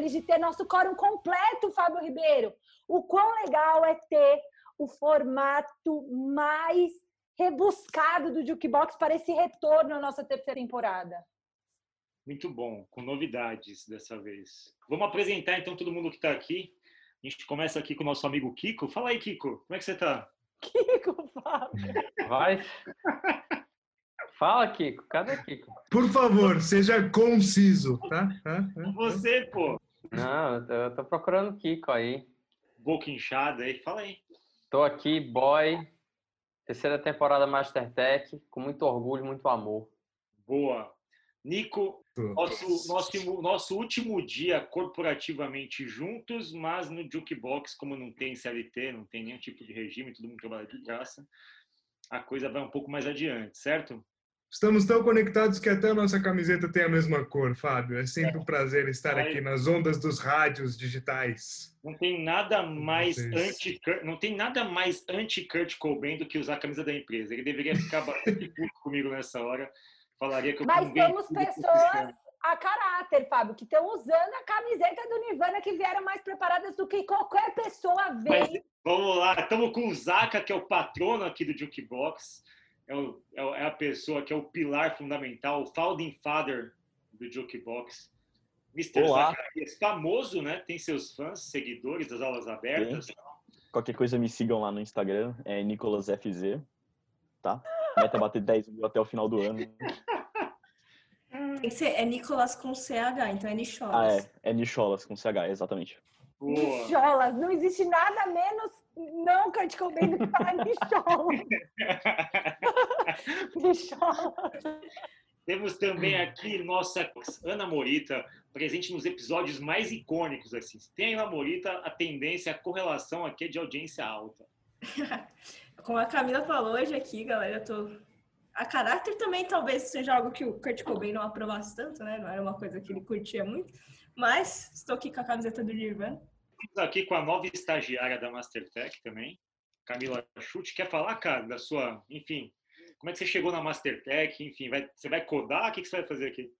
feliz de ter nosso quórum completo, Fábio Ribeiro. O quão legal é ter o formato mais rebuscado do Jukebox para esse retorno à nossa terceira temporada. Muito bom, com novidades dessa vez. Vamos apresentar então todo mundo que está aqui. A gente começa aqui com o nosso amigo Kiko. Fala aí, Kiko, como é que você está? Kiko, Fábio. Vai. Fala, Kiko. Cadê Kiko? Por favor, seja conciso, tá? Você, pô. Não, eu tô procurando Kiko aí. Boca inchada aí, fala aí. Tô aqui, boy. Terceira temporada Mastertech, com muito orgulho, muito amor. Boa. Nico, nosso, nosso, nosso último dia corporativamente juntos, mas no Jukebox, como não tem CLT, não tem nenhum tipo de regime, todo mundo trabalha de graça, a coisa vai um pouco mais adiante, certo? Estamos tão conectados que até a nossa camiseta tem a mesma cor, Fábio. É sempre um prazer estar aqui nas ondas dos rádios digitais. Não tem nada mais anti não tem nada mais anti Kurt Cobain do que usar a camisa da empresa. Ele deveria ficar bastante puto comigo nessa hora. Falaria que eu Mas temos pessoas a caráter, Fábio, que estão usando a camiseta do Nirvana que vieram mais preparadas do que qualquer pessoa vem. Mas, vamos lá, estamos com o Zaka, que é o patrono aqui do Jukebox é, o, é, é a pessoa que é o pilar fundamental, o founding father do Jukebox. Mr. Olá. Zacarias, famoso, né? Tem seus fãs, seguidores das aulas abertas. Sim. Qualquer coisa me sigam lá no Instagram, é NicolasFZ, tá? Meta bater 10 mil até o final do ano. Esse é Nicolas com CH, então é Nicholas. Ah, é. É Nicholas com CH, exatamente. Boa. Nicholas, não existe nada menos não Kurt Cobain do que falar Nicholas. Temos também aqui nossa Ana Morita, presente nos episódios mais icônicos. Assim. Tem a Ana Morita, a tendência, a correlação aqui é de audiência alta. Como a Camila falou hoje aqui, galera, eu tô... A caráter também talvez seja algo que o Kurt Cobain não aprovasse tanto, né? Não era uma coisa que ele curtia muito. Mas estou aqui com a camiseta do Nirvana. Estamos aqui com a nova estagiária da Mastertech também, Camila Chute. Quer falar, cara, da sua, enfim, como é que você chegou na Mastertech? Enfim, vai, você vai codar? O que, que você vai fazer aqui?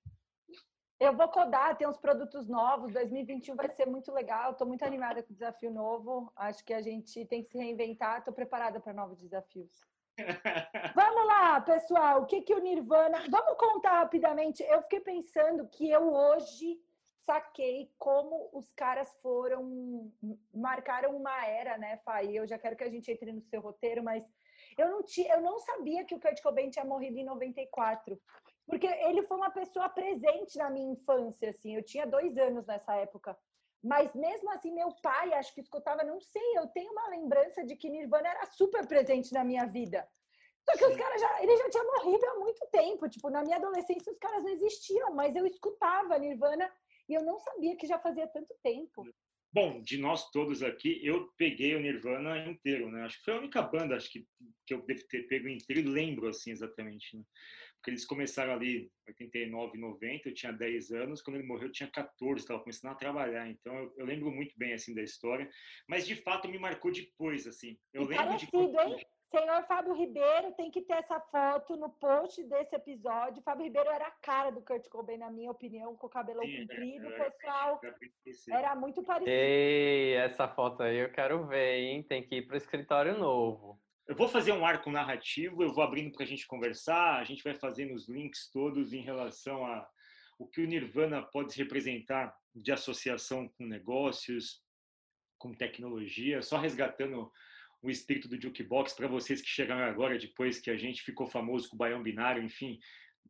Eu vou codar, tem uns produtos novos. 2021 vai ser muito legal. Estou muito animada com o desafio novo. Acho que a gente tem que se reinventar. Estou preparada para novos desafios. Vamos lá, pessoal. O que, que o Nirvana. Vamos contar rapidamente. Eu fiquei pensando que eu hoje saquei como os caras foram marcaram uma era, né, Fai? Eu já quero que a gente entre no seu roteiro, mas eu não tinha, eu não sabia que o Kurt Cobain tinha morrido em 94, porque ele foi uma pessoa presente na minha infância, assim. Eu tinha dois anos nessa época. Mas mesmo assim, meu pai, acho que escutava, não sei, eu tenho uma lembrança de que Nirvana era super presente na minha vida. Só que os caras já, ele já tinha morrido há muito tempo. Tipo, na minha adolescência os caras não existiam, mas eu escutava Nirvana e eu não sabia que já fazia tanto tempo. Bom, de nós todos aqui, eu peguei o Nirvana inteiro, né? Acho que foi a única banda acho que, que eu devo ter pego inteiro e lembro, assim, exatamente, né? Porque eles começaram ali em 89, 90, eu tinha 10 anos, quando ele morreu eu tinha 14, estava começando a trabalhar, então eu, eu, lembro muito bem, assim, da história, mas de fato me marcou depois, assim. Eu e lembro parecido, de... hein? Senhor Fábio Ribeiro tem que ter essa foto no post desse episódio. Fábio Ribeiro era a cara do Kurt Cobain, na minha opinião, com o cabelo Sim, comprido, é, pessoal. Era muito parecido. Ei, essa foto aí eu quero ver, hein? Tem que ir para o escritório novo. Eu vou fazer um arco narrativo, eu vou abrindo para a gente conversar, a gente vai fazendo os links todos em relação a o que o Nirvana pode representar de associação com negócios, com tecnologia, só resgatando o espírito do jukebox para vocês que chegaram agora, depois que a gente ficou famoso com o Baião Binário, enfim,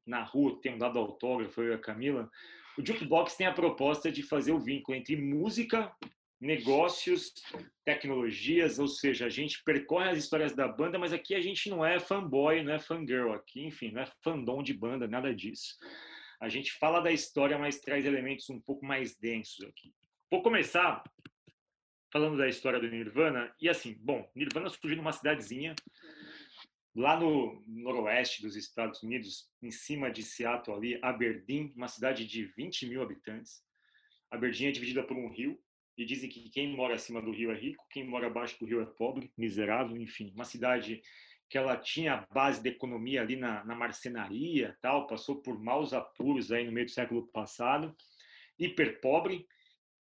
na rua, tem um dado autógrafo, eu e a Camila. O jukebox tem a proposta de fazer o vínculo entre música, negócios, tecnologias, ou seja, a gente percorre as histórias da banda, mas aqui a gente não é fanboy, não é fangirl, aqui, enfim, não é fandom de banda, nada disso. A gente fala da história, mas traz elementos um pouco mais densos aqui. Vou começar falando da história do Nirvana. E assim, bom, Nirvana surgiu numa cidadezinha lá no noroeste dos Estados Unidos, em cima de Seattle ali, Aberdeen, uma cidade de 20 mil habitantes. Aberdeen é dividida por um rio e dizem que quem mora acima do rio é rico, quem mora abaixo do rio é pobre, miserável, enfim, uma cidade que ela tinha a base da economia ali na, na marcenaria, tal, passou por maus apuros aí no meio do século passado, hiper pobre,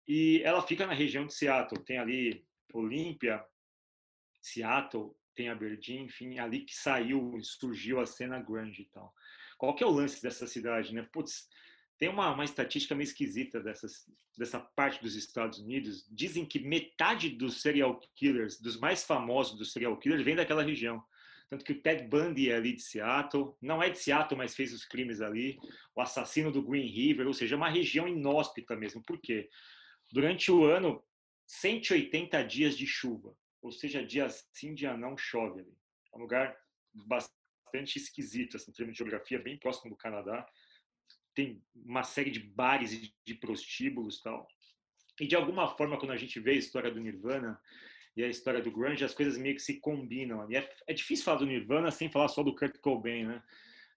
e ela fica na região de Seattle, tem ali Olímpia, Seattle, tem Aberdeen, enfim, ali que saiu, surgiu a cena grunge e tal. Qual que é o lance dessa cidade, né? Putz, tem uma, uma estatística meio esquisita dessas, dessa parte dos Estados Unidos. Dizem que metade dos serial killers, dos mais famosos dos serial killers, vem daquela região. Tanto que o Ted Bundy é ali de Seattle, não é de Seattle, mas fez os crimes ali. O assassino do Green River, ou seja, é uma região inóspita mesmo. Por quê? Durante o ano, 180 dias de chuva, ou seja, dia sim, dia não chove ali. É um lugar bastante esquisito, assim, em termos de geografia, bem próximo do Canadá tem uma série de bares e de prostíbulos tal. E de alguma forma, quando a gente vê a história do Nirvana e a história do grunge, as coisas meio que se combinam. É, é difícil falar do Nirvana sem falar só do Kurt Cobain, né?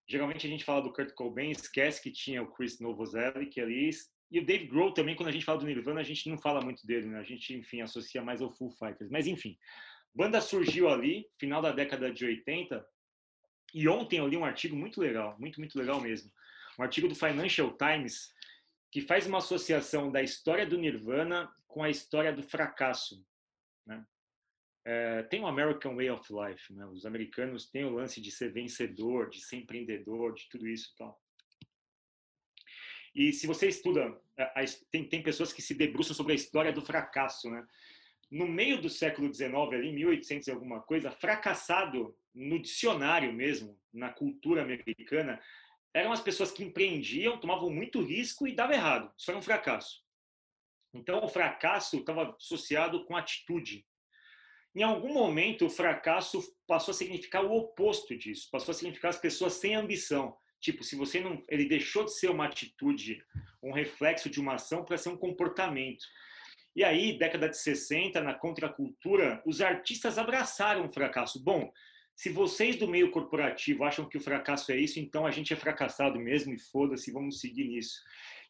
Geralmente a gente fala do Kurt Cobain, esquece que tinha o Chris Novoselic ali, e o Dave Grohl também, quando a gente fala do Nirvana, a gente não fala muito dele, né? A gente, enfim, associa mais ao Foo Fighters. Mas, enfim, banda surgiu ali, final da década de 80, e ontem eu li um artigo muito legal, muito, muito legal mesmo, um artigo do Financial Times que faz uma associação da história do Nirvana com a história do fracasso. Né? É, tem o American Way of Life, né? os americanos têm o lance de ser vencedor, de ser empreendedor, de tudo isso e tal. E se você estuda, tem, tem pessoas que se debruçam sobre a história do fracasso, né? No meio do século XIX, ali, 1800 e alguma coisa, fracassado no dicionário mesmo, na cultura americana, eram as pessoas que empreendiam, tomavam muito risco e dava errado. Isso era um fracasso. Então, o fracasso estava associado com atitude. Em algum momento, o fracasso passou a significar o oposto disso. Passou a significar as pessoas sem ambição. Tipo, se você não, ele deixou de ser uma atitude, um reflexo de uma ação para ser um comportamento. E aí, década de 60, na contracultura, os artistas abraçaram o fracasso. Bom, se vocês do meio corporativo acham que o fracasso é isso, então a gente é fracassado mesmo e foda-se, vamos seguir nisso.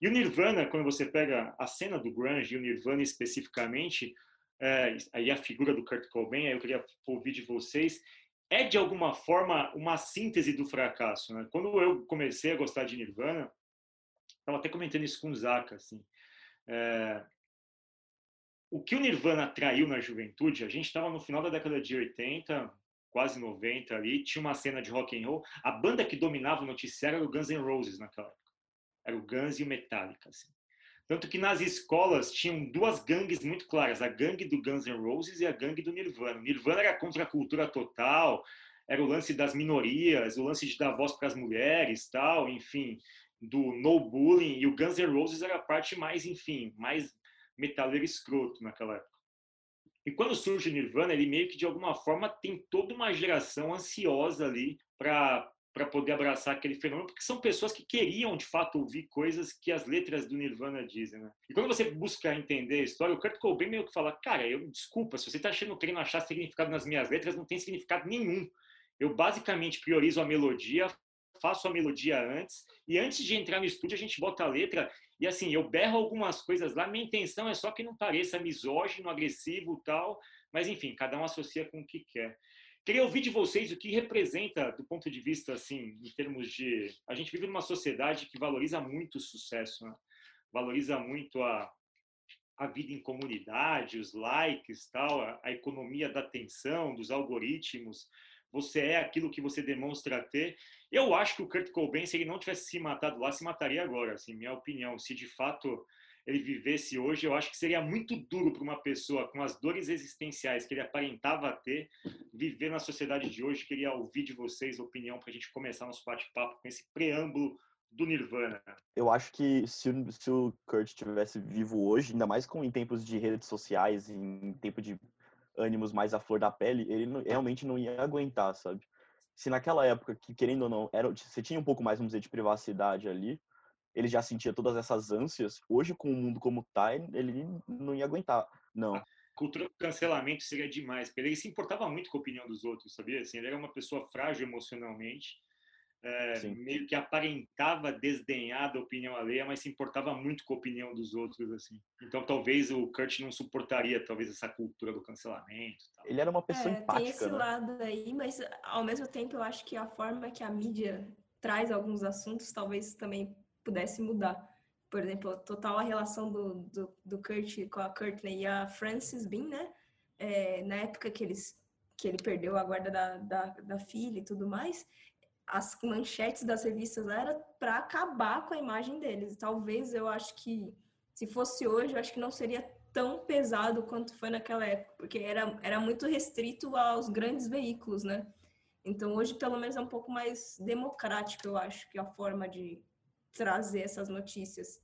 E o Nirvana, quando você pega a cena do grunge e o Nirvana especificamente, é, aí a figura do Kurt Cobain, aí eu queria ouvir de vocês, é de alguma forma uma síntese do fracasso. Né? Quando eu comecei a gostar de Nirvana, estava até comentando isso com o Zaka, assim, é, o que o Nirvana traiu na juventude, a gente estava no final da década de 80, quase 90 ali, tinha uma cena de rock and roll. A banda que dominava o noticiário era o Guns N' Roses naquela época. Era o Guns e o Metallica, assim. Tanto que nas escolas tinham duas gangues muito claras, a gangue do Guns N' Roses e a gangue do Nirvana. O Nirvana era contra a cultura total, era o lance das minorias, o lance de dar voz para as mulheres, tal, enfim, do no bullying, e o Guns N' Roses era a parte mais, enfim, mais metaleiro escroto naquela época. E quando surge o Nirvana, ele meio que de alguma forma tem toda uma geração ansiosa ali para para poder abraçar aquele fenômeno, porque são pessoas que queriam de fato ouvir coisas que as letras do Nirvana dizem, né? E quando você busca entender a história, o Kurt Cobain meio que fala, cara, eu desculpa, se você está achando querendo achar significado nas minhas letras, não tem significado nenhum. Eu basicamente priorizo a melodia, faço a melodia antes e antes de entrar no estúdio a gente bota a letra e assim, eu berro algumas coisas lá, minha intenção é só que não pareça misógino, agressivo tal, mas enfim, cada um associa com o que quer. Queria ouvir de vocês o que representa, do ponto de vista, assim, em termos de. A gente vive numa sociedade que valoriza muito o sucesso, né? valoriza muito a, a vida em comunidade, os likes, tal, a, a economia da atenção, dos algoritmos você é aquilo que você demonstra ter. Eu acho que o Kurt Cobain, se ele não tivesse se matado lá, se mataria agora, assim, minha opinião. Se de fato ele vivesse hoje, eu acho que seria muito duro para uma pessoa com as dores existenciais que ele aparentava ter, viver na sociedade de hoje. Queria ouvir de vocês a opinião para a gente começar nosso bate-papo com esse preâmbulo do Nirvana. Eu acho que se se o Kurt estivesse vivo hoje, ainda mais com em tempos de redes sociais, em tempo de ânimos mais à flor da pele, ele não, realmente não ia aguentar, sabe? Se naquela época, que querendo ou não, era, você tinha um pouco mais, vamos dizer, de privacidade ali, ele já sentia todas essas ânsias, hoje com o mundo como tá, ele não ia aguentar, não. A cultura do cancelamento seria demais, porque ele se importava muito com a opinião dos outros, sabia? Assim, ele era uma pessoa frágil emocionalmente, é, meio que aparentava desdenhar da opinião alheia, mas se importava muito com a opinião dos outros, assim. Então, talvez o Kurt não suportaria, talvez, essa cultura do cancelamento. tal. Ele era uma pessoa É, tem empática, esse né? lado aí, mas ao mesmo tempo eu acho que a forma que a mídia traz alguns assuntos talvez também pudesse mudar. Por exemplo, total a relação do, do, do Kurt com a Courtney e a Frances Bean, né? É, na época que, eles, que ele perdeu a guarda da, da, da filha e tudo mais, as manchetes das revistas era para acabar com a imagem deles. Talvez eu acho que se fosse hoje, eu acho que não seria tão pesado quanto foi naquela época, porque era, era muito restrito aos grandes veículos, né? Então hoje pelo menos é um pouco mais democrático, eu acho, que a forma de trazer essas notícias.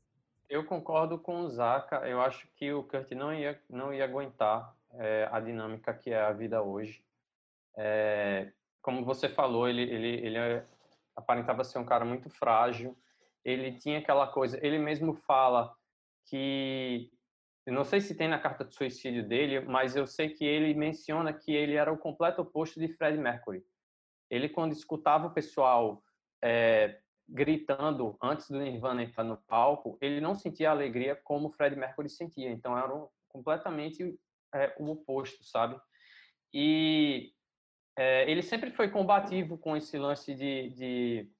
Eu concordo com o Zaka. Eu acho que o Kurt não ia, não ia aguentar é, a dinâmica que é a vida hoje. É, como você falou, ele, ele, ele é- aparentava ser um cara muito frágil. Ele tinha aquela coisa. Ele mesmo fala que eu não sei se tem na carta de suicídio dele, mas eu sei que ele menciona que ele era o completo oposto de Fred Mercury. Ele quando escutava o pessoal é, gritando antes do Nirvana entrar no palco, ele não sentia alegria como o Fred Mercury sentia. Então era completamente é, o oposto, sabe? E é, ele sempre foi combativo com esse lance de, de,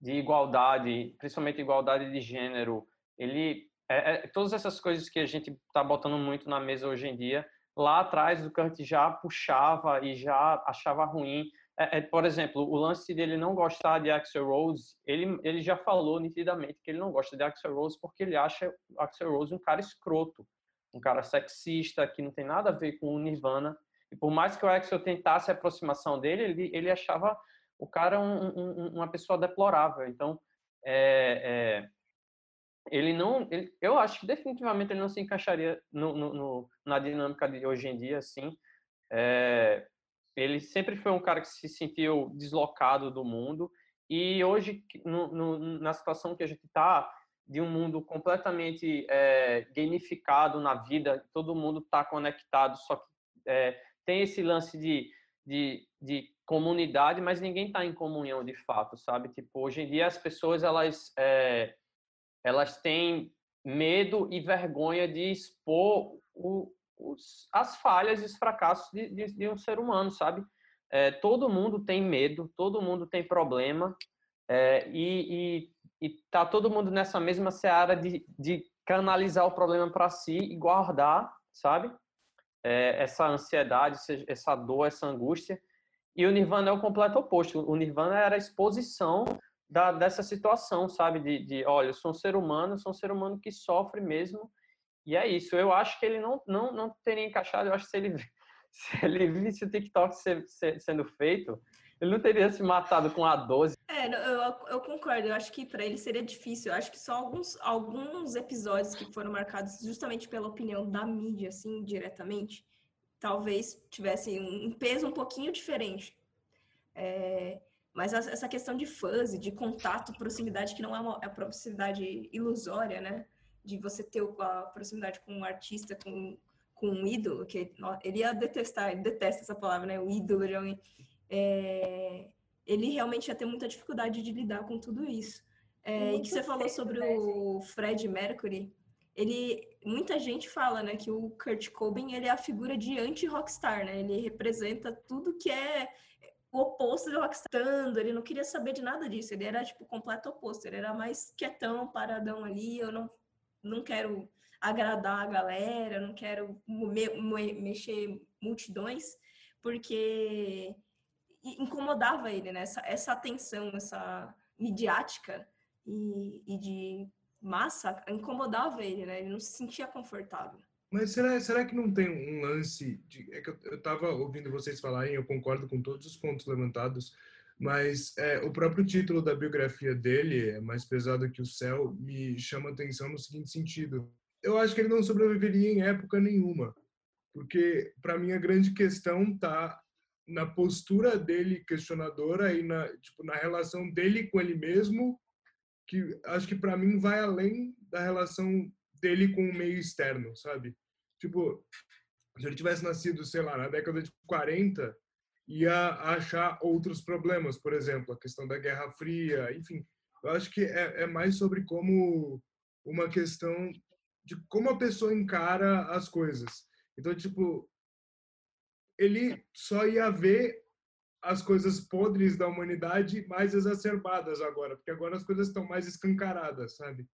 de igualdade, principalmente igualdade de gênero. Ele é, é, todas essas coisas que a gente está botando muito na mesa hoje em dia, lá atrás o Kurt já puxava e já achava ruim. É, é, por exemplo, o lance dele não gostar de Axel Rose, ele, ele já falou nitidamente que ele não gosta de Axel Rose porque ele acha Axel Rose um cara escroto, um cara sexista, que não tem nada a ver com o Nirvana. E por mais que o Axel tentasse a aproximação dele, ele, ele achava o cara um, um, uma pessoa deplorável. Então, é, é, ele não, ele, eu acho que definitivamente ele não se encaixaria no, no, no, na dinâmica de hoje em dia, assim. É, ele sempre foi um cara que se sentiu deslocado do mundo e hoje no, na situação que a gente está de um mundo completamente é, gamificado na vida, todo mundo está conectado, só que é, tem esse lance de, de, de comunidade, mas ninguém está em comunhão de fato, sabe? Tipo, hoje em dia as pessoas elas é, elas têm medo e vergonha de expor o, os, as falhas e os fracassos de, de, de um ser humano, sabe? É, todo mundo tem medo, todo mundo tem problema é, e, e, e tá todo mundo nessa mesma seara de, de canalizar o problema para si e guardar, sabe? É, essa ansiedade, essa dor, essa angústia. E o Nirvana é o completo oposto. O Nirvana era a exposição da, dessa situação, sabe? De, de, olha, eu sou um ser humano, sou um ser humano que sofre mesmo, e é isso. Eu acho que ele não, não, não teria encaixado, eu acho que se ele, se ele visse o TikTok ser, ser, sendo feito, ele não teria se matado com a 12. É, eu, eu concordo, eu acho que para ele seria difícil. Eu acho que só alguns, alguns episódios que foram marcados justamente pela opinião da mídia, assim, diretamente, talvez tivessem um peso um pouquinho diferente. É, mas essa questão de fuzz, de contato, proximidade, que não é uma é proximidade ilusória, né? De você ter a proximidade com um artista, com, com um ídolo, que ele ia detestar, ele detesta essa palavra, né? O ídolo de alguém. É, ele realmente ia ter muita dificuldade de lidar com tudo isso. É, e que você falou sobre né, o Fred Mercury, ele muita gente fala, né, que o Kurt Cobain ele é a figura de anti-rockstar, né? Ele representa tudo que é o oposto do rockstar, ele não queria saber de nada disso, ele era tipo o completo oposto, ele era mais quietão, paradão ali, eu não não quero agradar a galera, não quero me, me, mexer multidões, porque incomodava ele, né? Essa, essa atenção, essa midiática e, e de massa incomodava ele, né? Ele não se sentia confortável. Mas será, será que não tem um lance de, é que eu, eu tava ouvindo vocês falarem, eu concordo com todos os pontos levantados, mas é, o próprio título da biografia dele, é mais pesado que o céu, me chama atenção no seguinte sentido. Eu acho que ele não sobreviveria em época nenhuma, porque para mim a grande questão tá na postura dele questionadora e na tipo na relação dele com ele mesmo, que acho que para mim vai além da relação dele com o meio externo, sabe? Tipo, se ele tivesse nascido, sei lá, na década de 40, ia achar outros problemas, por exemplo, a questão da Guerra Fria, enfim. Eu acho que é, é mais sobre como uma questão de como a pessoa encara as coisas. Então, tipo, ele só ia ver as coisas podres da humanidade mais exacerbadas agora, porque agora as coisas estão mais escancaradas, sabe?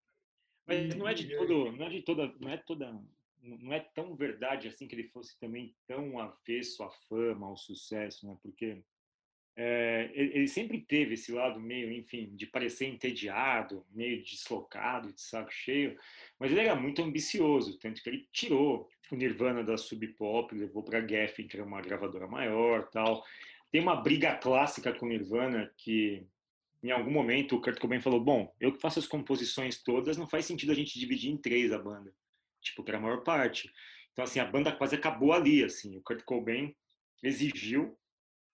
Mas não é de todo, não é de toda, não é toda, não é tão verdade assim que ele fosse também tão avesso à fama, ao sucesso, né? Porque é, ele sempre teve esse lado meio, enfim, de parecer entediado, meio deslocado, de saco cheio, mas ele era muito ambicioso, tanto que ele tirou o Nirvana da Sub Pop, levou para a Geffen, que era uma gravadora maior, tal. Tem uma briga clássica com o Nirvana que em algum momento o Kurt Cobain falou: "Bom, eu que faço as composições todas, não faz sentido a gente dividir em três a banda". Tipo, para a maior parte. Então assim, a banda quase acabou ali, assim. O Kurt Cobain exigiu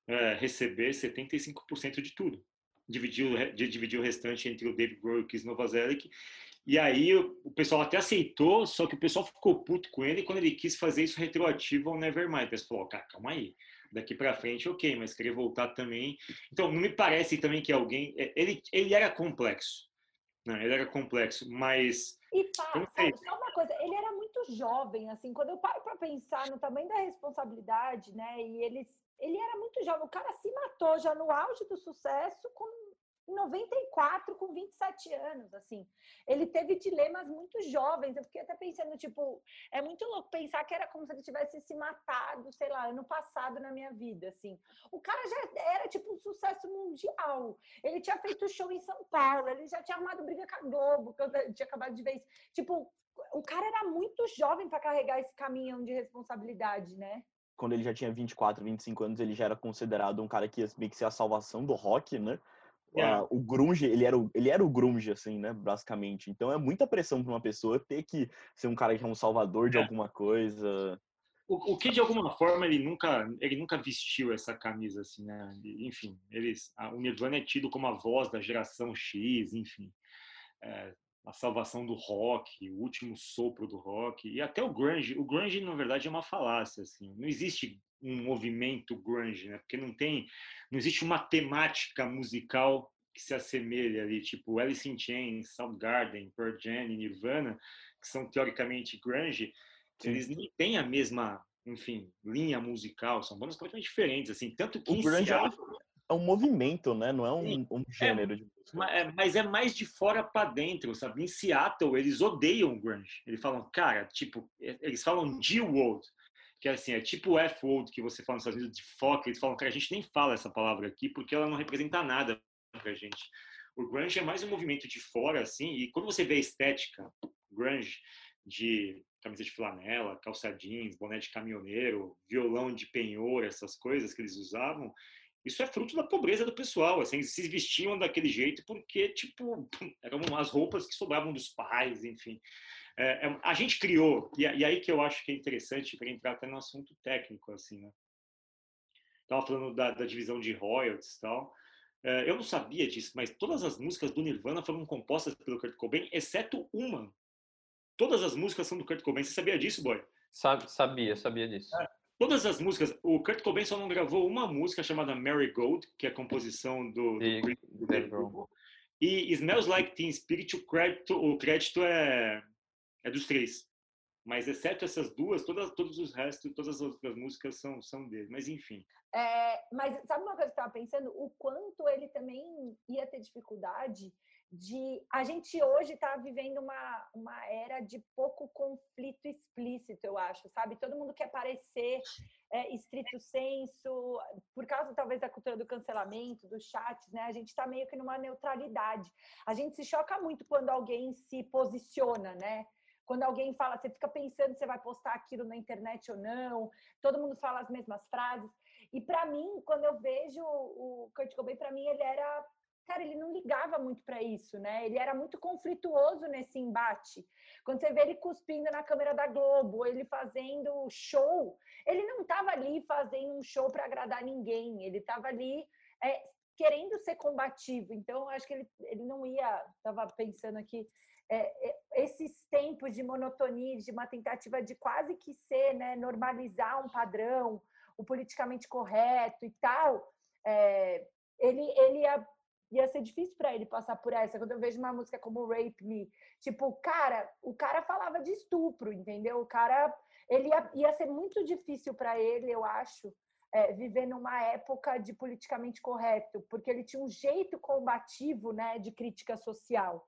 é, receber 75% de tudo. Dividiu, dividiu o restante entre o Dave Grohl e o Chris Novoselic. E aí o pessoal até aceitou, só que o pessoal ficou puto com ele quando ele quis fazer isso retroativo ao Nevermind. O pessoal falou, cara, calma aí, daqui para frente, ok, mas querer voltar também. Então, não me parece também que alguém... É, ele, ele era complexo, né? ele era complexo, mas... E pá, sabe, só uma coisa, ele era muito jovem, assim, quando eu paro para pensar no tamanho da responsabilidade, né, e eles ele era muito jovem. O cara se matou já no auge do sucesso com 94, com 27 anos, assim. Ele teve dilemas muito jovens. Eu fiquei até pensando, tipo, é muito louco pensar que era como se ele tivesse se matado, sei lá, ano passado na minha vida, assim. O cara já era, tipo, um sucesso mundial. Ele tinha feito show em São Paulo, ele já tinha arrumado briga com a Globo, que eu tinha acabado de ver isso. Tipo, o cara era muito jovem para carregar esse caminhão de responsabilidade, né? quando ele já tinha 24, 25 anos, ele já era considerado um cara que ia meio que ser a salvação do rock, né? Yeah. É. o grunge, ele era o, ele era o grunge, assim, né, basicamente. Então é muita pressão para uma pessoa ter que ser um cara que é um salvador de é. alguma coisa. O, o, que de alguma forma ele nunca, ele nunca vestiu essa camisa, assim, né? Enfim, eles, a, o Nirvana é tido como a voz da geração X, enfim. É, a salvação do rock, o último sopro do rock e até o grunge. O grunge na verdade é uma falácia, assim. Não existe um movimento grunge, né? Porque não tem, não existe uma temática musical que se assemelhe ali, tipo Alice in Chains, Soundgarden, Pearl Jam, Nirvana, que são teoricamente grunge, Sim. eles nem têm a mesma, enfim, linha musical, são bandas completamente diferentes, assim, tanto que o grunge é, é um movimento, né? Não é um, um é, gênero é, de é, mas é mais de fora para dentro, sabe? Em Seattle, eles odeiam grunge. Eles falam, cara, tipo, eles falam G-World, que é assim, é tipo F-World que você fala nos Estados Unidos de foca. Eles falam, cara, a gente nem fala essa palavra aqui porque ela não representa nada pra gente. O grunge é mais um movimento de fora, assim, e quando você vê a estética grunge de camisa de flanela, calça jeans, boné de caminhoneiro, violão de penhor, essas coisas que eles usavam, isso é fruto da pobreza do pessoal, assim, eles se vestiam daquele jeito porque, tipo, eram umas roupas que sobravam dos pais, enfim. É, é, a gente criou, e, e, aí que eu acho que é interessante para entrar até no assunto técnico, assim, né? Estava falando da, da, divisão de royalties e tal. É, eu não sabia disso, mas todas as músicas do Nirvana foram compostas pelo Kurt Cobain, exceto uma. Todas as músicas são do Kurt Cobain. Você sabia disso, boy? Sabia, sabia disso. É. Todas as músicas, o Kurt Cobain só não gravou uma música chamada Mary Gold, que é a composição do, do, e Smells Like Teen Spirit, o crédito, o crédito é, é dos três. Mas exceto essas duas, todas, todos os restos, todas as outras músicas são, são dele. Mas enfim. É, mas sabe uma coisa que eu estava pensando? O quanto ele também ia ter dificuldade de a gente hoje está vivendo uma, uma era de pouco conflito explícito, eu acho, sabe? Todo mundo quer parecer é, estrito senso, por causa talvez da cultura do cancelamento, dos chats, né? A gente está meio que numa neutralidade. A gente se choca muito quando alguém se posiciona, né? Quando alguém fala, você fica pensando se vai postar aquilo na internet ou não, todo mundo fala as mesmas frases. E para mim, quando eu vejo o Kurt Cobain, para mim ele era cara, ele não ligava muito para isso, né? Ele era muito conflituoso nesse embate. Quando você vê ele cuspindo na câmera da Globo, ele fazendo show, ele não estava ali fazendo um show para agradar ninguém, ele estava ali é, querendo ser combativo. Então, acho que ele, ele não ia, estava pensando aqui, é, é, esses tempos de monotonia, de uma tentativa de quase que ser, né, normalizar um padrão, o politicamente correto e tal, é, ele, ele ia, ia ser difícil para ele passar por essa. Quando eu vejo uma música como Rape Me, tipo, cara, o cara falava de estupro, entendeu? O cara, ele ia, ia ser muito difícil para ele, eu acho, é, viver numa época de politicamente correto, porque ele tinha um jeito combativo, né, de crítica social.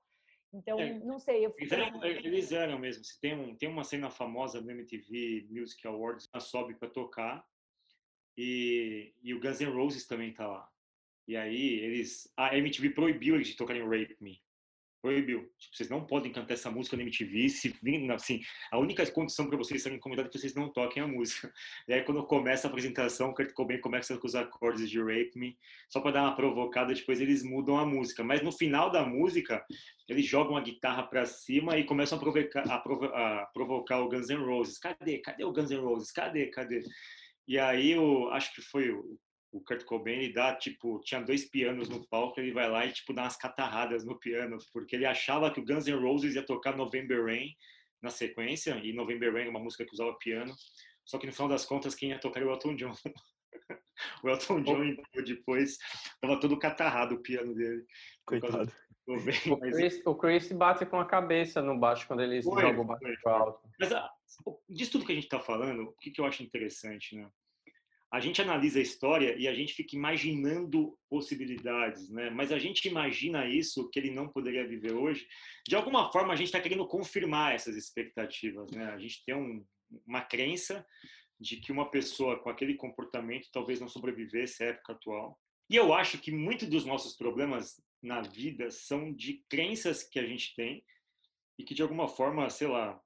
Então, é, não sei. Eu eles, eram, eles eram mesmo. Se tem, um, tem uma cena famosa no MTV Music Awards, ela sobe para tocar e, e o Guns N' Roses também tá lá. E aí eles, a MTV proibiu eles de tocarem Rape Me proibiu. Tipo, vocês não podem cantar essa música na MTV. Se assim, a única condição para vocês serem convidados é que vocês não toquem a música. E aí, quando começa a apresentação, o Kurt Cobain começa com os acordes de Rape Me, só para dar uma provocada. Depois eles mudam a música. Mas no final da música, eles jogam a guitarra para cima e começam a provocar, a, a provocar o Guns N' Roses. Cadê? Cadê o Guns N' Roses? Cadê? Cadê? E aí, eu acho que foi o o Kurt Cobain ele dá tipo tinha dois pianos no palco ele vai lá e tipo dá umas catarradas no piano porque ele achava que o Guns N' Roses ia tocar November Rain na sequência e November Rain é uma música que usava piano só que no final das contas quem ia tocar era o Elton John o Elton John depois tava todo catarrado o piano dele coitado o Chris, o Chris bate com a cabeça no baixo quando ele joga o baixo alto. Mas ah, disso tudo que a gente está falando, o que, que eu acho interessante, né? A gente analisa a história e a gente fica imaginando possibilidades, né? Mas a gente imagina isso que ele não poderia viver hoje. De alguma forma, a gente está querendo confirmar essas expectativas, né? A gente tem um, uma crença de que uma pessoa com aquele comportamento talvez não sobrevivesse à época atual. E eu acho que muitos dos nossos problemas na vida são de crenças que a gente tem e que de alguma forma, sei lá,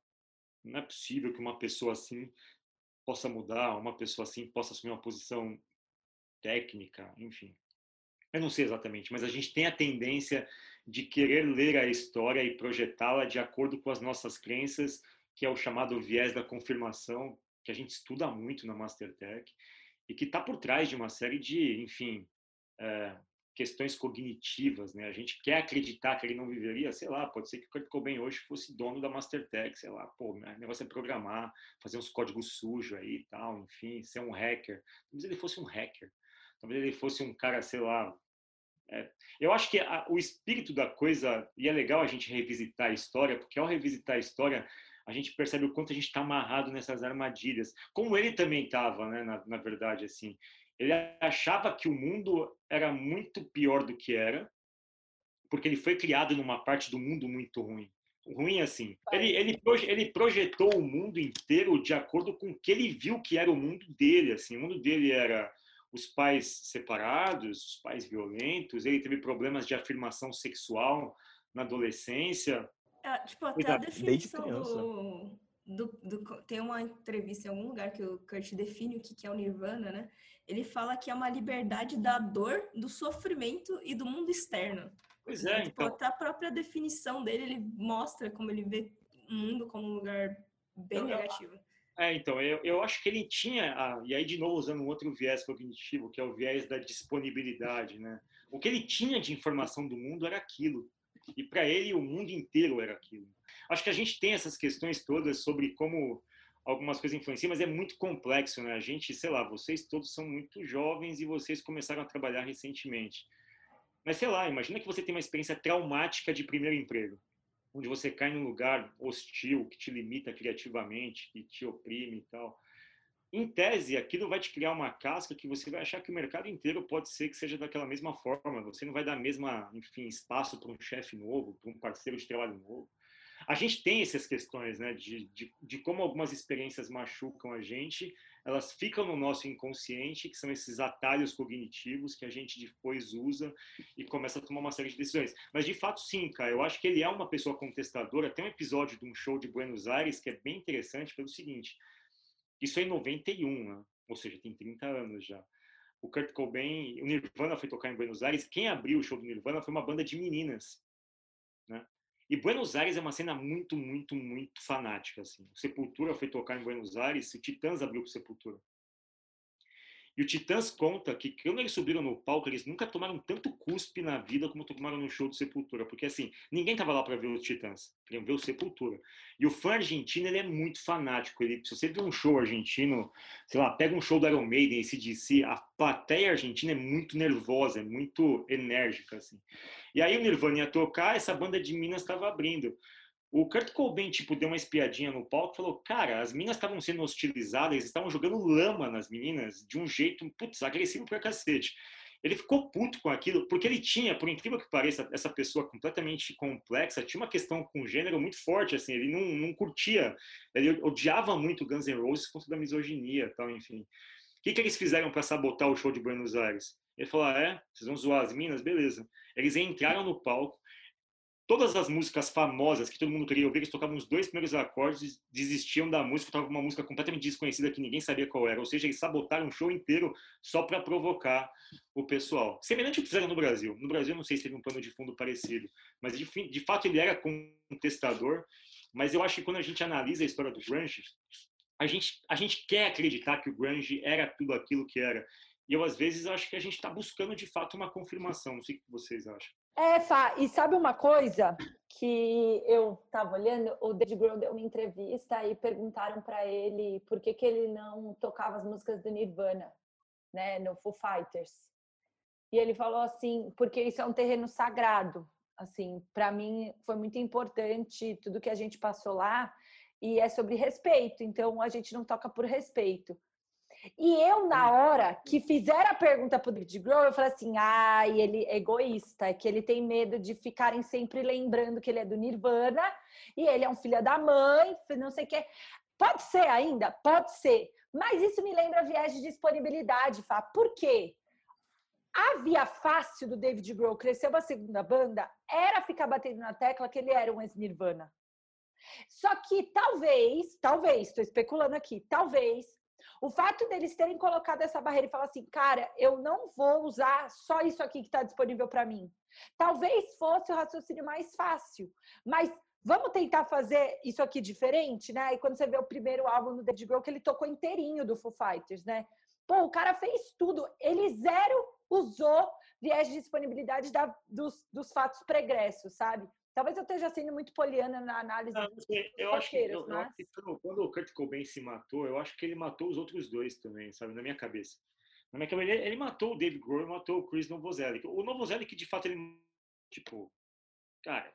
não é possível que uma pessoa assim possa mudar, uma pessoa assim possa assumir uma posição técnica, enfim. Eu não sei exatamente, mas a gente tem a tendência de querer ler a história e projetá-la de acordo com as nossas crenças, que é o chamado viés da confirmação, que a gente estuda muito na Mastertech, e que está por trás de uma série de, enfim, é, questões cognitivas, né? A gente quer acreditar que ele não viveria, sei lá, pode ser que o Kurt Cobain hoje fosse dono da Mastertech, sei lá, pô, o negócio é programar, fazer uns códigos sujos aí e tal, enfim, ser um hacker. Talvez ele fosse um hacker. Talvez ele fosse um cara, sei lá. É, eu acho que a, o espírito da coisa, e é legal a gente revisitar a história, porque ao revisitar a história, a gente percebe o quanto a gente está amarrado nessas armadilhas, como ele também estava, né, na, na verdade, assim. Ele achava que o mundo era muito pior do que era, porque ele foi criado numa parte do mundo muito ruim. Ruim assim. Ele, ele, ele projetou o mundo inteiro de acordo com o que ele viu que era o mundo dele. Assim. O mundo dele era os pais separados, os pais violentos, ele teve problemas de afirmação sexual na adolescência. É, tipo, até a definição do, do, do, Tem uma entrevista em algum lugar que o Kurt define o que é o Nirvana, né? Ele fala que é uma liberdade da dor, do sofrimento e do mundo externo. Pois é, tipo, então... Até a própria definição dele, ele mostra como ele vê o mundo como um lugar bem eu, negativo. É, então, eu, eu acho que ele tinha, ah, e aí de novo usando um outro viés cognitivo, que é o viés da disponibilidade, né? O que ele tinha de informação do mundo era aquilo. E para ele o mundo inteiro era aquilo. Acho que a gente tem essas questões todas sobre como algumas coisas influenciam, mas é muito complexo, né? A gente, sei lá, vocês todos são muito jovens e vocês começaram a trabalhar recentemente. Mas sei lá, imagina que você tem uma experiência traumática de primeiro emprego, onde você cai num lugar hostil, que te limita criativamente, que te oprime e tal. Em tese, aquilo vai te criar uma casca que você vai achar que o mercado inteiro pode ser que seja daquela mesma forma. Você não vai dar mesma, enfim, espaço para um chefe novo, para um parceiro de trabalho novo a gente tem essas questões, né, de, de, de, como algumas experiências machucam a gente, elas ficam no nosso inconsciente, que são esses atalhos cognitivos que a gente depois usa e começa a tomar uma série de decisões. Mas de fato, sim, cara, eu acho que ele é uma pessoa contestadora. Tem um episódio de um show de Buenos Aires que é bem interessante pelo seguinte: isso é em 91, né? ou seja, tem 30 anos já. O Kurt Cobain, o Nirvana foi tocar em Buenos Aires. Quem abriu o show do Nirvana foi uma banda de meninas, né? E Buenos Aires é uma cena muito, muito, muito fanática. Assim. O Sepultura foi tocar em Buenos Aires, o Titãs abriu para Sepultura. E o Titãs conta que quando eles subiram no palco, eles nunca tomaram tanto cuspe na vida como tomaram no show do Sepultura. Porque, assim, ninguém tava lá para ver os Titãs, queriam ver o Sepultura. E o fã argentino, ele é muito fanático. Ele, se você vê um show argentino, sei lá, pega um show do Iron Maiden, esse DC, a plateia argentina é muito nervosa, é muito enérgica, assim. E aí o Nirvana ia tocar, essa banda de Minas estava abrindo. O Kurt Cobain, tipo, deu uma espiadinha no palco e falou, cara, as meninas estavam sendo hostilizadas, eles estavam jogando lama nas meninas de um jeito, putz, agressivo pra cacete. Ele ficou puto com aquilo, porque ele tinha, por incrível que pareça, essa pessoa completamente complexa, tinha uma questão com gênero muito forte, assim, ele não, não curtia, ele odiava muito Guns N' Roses por conta da misoginia tal, enfim. O que, que eles fizeram para sabotar o show de Buenos Aires? Ele falou, ah, é? Vocês vão zoar as minas? Beleza. Eles entraram no palco, todas as músicas famosas que todo mundo queria ouvir, eles tocavam os dois primeiros acordes, desistiam da música, tocavam uma música completamente desconhecida que ninguém sabia qual era. Ou seja, eles sabotaram o show inteiro só para provocar o pessoal. Semelhante ao que fizeram no Brasil. No Brasil, não sei se teve um pano de fundo parecido, mas de, de fato ele era contestador. Mas eu acho que quando a gente analisa a história do grunge, a gente, a gente quer acreditar que o grunge era tudo aquilo que era. E eu, às vezes, acho que a gente está buscando, de fato, uma confirmação. Não sei o que vocês acham. É, Fá, e sabe uma coisa que eu estava olhando? O David Grohl deu uma entrevista e perguntaram para ele por que, que ele não tocava as músicas do Nirvana, né, no Foo Fighters. E ele falou assim, porque isso é um terreno sagrado. Assim, para mim foi muito importante tudo que a gente passou lá e é sobre respeito. Então a gente não toca por respeito. E eu, na hora que fizeram a pergunta pro David Grohl, eu falei assim: ah, ele é egoísta, é que ele tem medo de ficarem sempre lembrando que ele é do Nirvana e ele é um filho da mãe, não sei o quê. Pode ser ainda? Pode ser. Mas isso me lembra viés de disponibilidade, Fá. Por quê? A via fácil do David Grohl crescer uma segunda banda era ficar batendo na tecla que ele era um ex-Nirvana. Só que talvez, talvez, estou especulando aqui, talvez o fato deles terem colocado essa barreira e falar assim, cara, eu não vou usar só isso aqui que está disponível para mim. Talvez fosse o raciocínio mais fácil, mas vamos tentar fazer isso aqui diferente, né? E quando você vê o primeiro álbum do David Grohl, que ele tocou inteirinho do Foo Fighters, né? Pô, o cara fez tudo. Ele zero usou viés de disponibilidade da, dos, dos fatos pregressos, sabe? Talvez eu esteja sendo muito poliana na análise não, dos eu acho que, eu, eu acho que quando o Kurt Cobain se matou, eu acho que ele matou os outros dois também, sabe? Na minha cabeça. Na minha cabeça, ele, ele matou o Dave Grohl, matou o Chris Novoselic. O Novoselic, de fato, ele... Tipo, cara...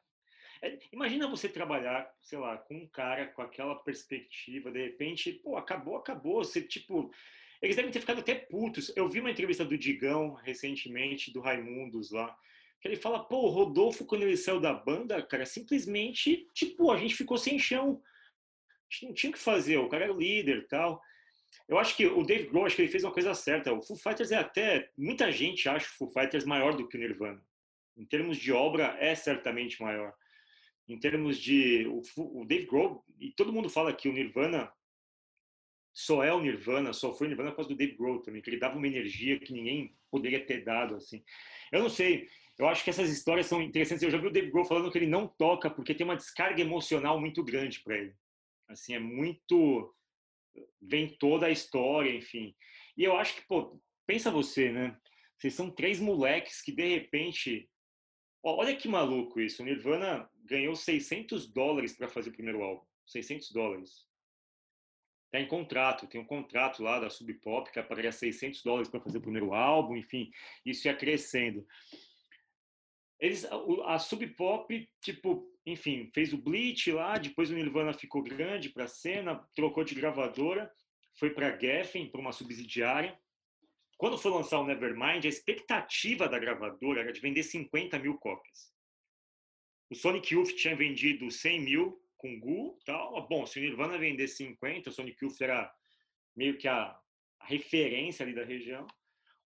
É, imagina você trabalhar, sei lá, com um cara com aquela perspectiva, de repente, pô, acabou, acabou. Você, tipo... Eles devem ter ficado até putos. Eu vi uma entrevista do Digão, recentemente, do Raimundos lá, que ele fala, pô, o Rodolfo, quando ele saiu da banda, cara, simplesmente, tipo, a gente ficou sem chão. A gente não tinha o que fazer, o cara era o líder tal. Eu acho que o Dave Grohl, acho que ele fez uma coisa certa. O Foo Fighters é até, muita gente acha o Foo Fighters maior do que o Nirvana. Em termos de obra, é certamente maior. Em termos de, o, o Dave Grohl, e todo mundo fala que o Nirvana só é o Nirvana, só foi o Nirvana por causa do Dave Grohl também, que ele dava uma energia que ninguém poderia ter dado, assim. Eu não sei, eu acho que essas histórias são interessantes. Eu já vi o Dave Grohl falando que ele não toca porque tem uma descarga emocional muito grande para ele. Assim, é muito vem toda a história, enfim. E eu acho que, pô, pensa você, né? Vocês são três moleques que de repente, olha que maluco isso. O Nirvana ganhou 600 dólares para fazer o primeiro álbum. 600 dólares. Tá em contrato, tem um contrato lá da Sub Pop que aparece 600 dólares para fazer o primeiro álbum, enfim, isso ia crescendo. Eles, a, Sub Pop, tipo, enfim, fez o Bleach lá, depois o Nirvana ficou grande para a cena, trocou de gravadora, foi para Geffen, para uma subsidiária. Quando foi lançar o Nevermind, a expectativa da gravadora era de vender 50 mil cópias. O Sonic Youth tinha vendido 100 mil com Gu, tal. Bom, se o Nirvana vender 50, o Sonic Youth era meio que a referência ali da região.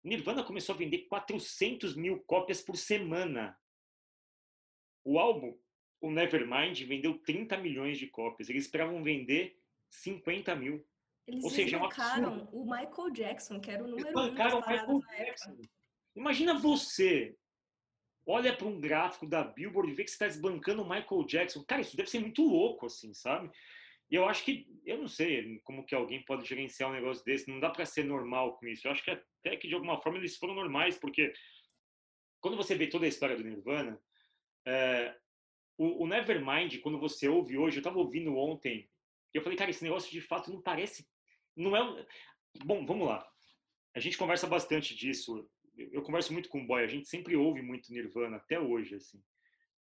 O Nirvana começou a vender 400 mil cópias por semana. O álbum, o Nevermind, vendeu 30 milhões de cópias. Eles esperavam vender 50 mil. Eles Ou seja, é um o Michael Jackson, que era o número um das o Michael Jackson. Imagina você olha para um gráfico da Billboard e vê que você está desbancando o Michael Jackson. Cara, isso deve ser muito louco, assim, sabe? E eu acho que, eu não sei como que alguém pode gerenciar um negócio desse, não dá para ser normal com isso. Eu acho que até que de alguma forma eles foram normais, porque quando você vê toda a história do Nirvana, é, o, o, Nevermind, quando você ouve hoje, eu estava ouvindo ontem, e eu falei, cara, esse negócio de fato não parece. Não é. Bom, vamos lá. A gente conversa bastante disso. Eu converso muito com o Boy, a gente sempre ouve muito Nirvana, até hoje, assim.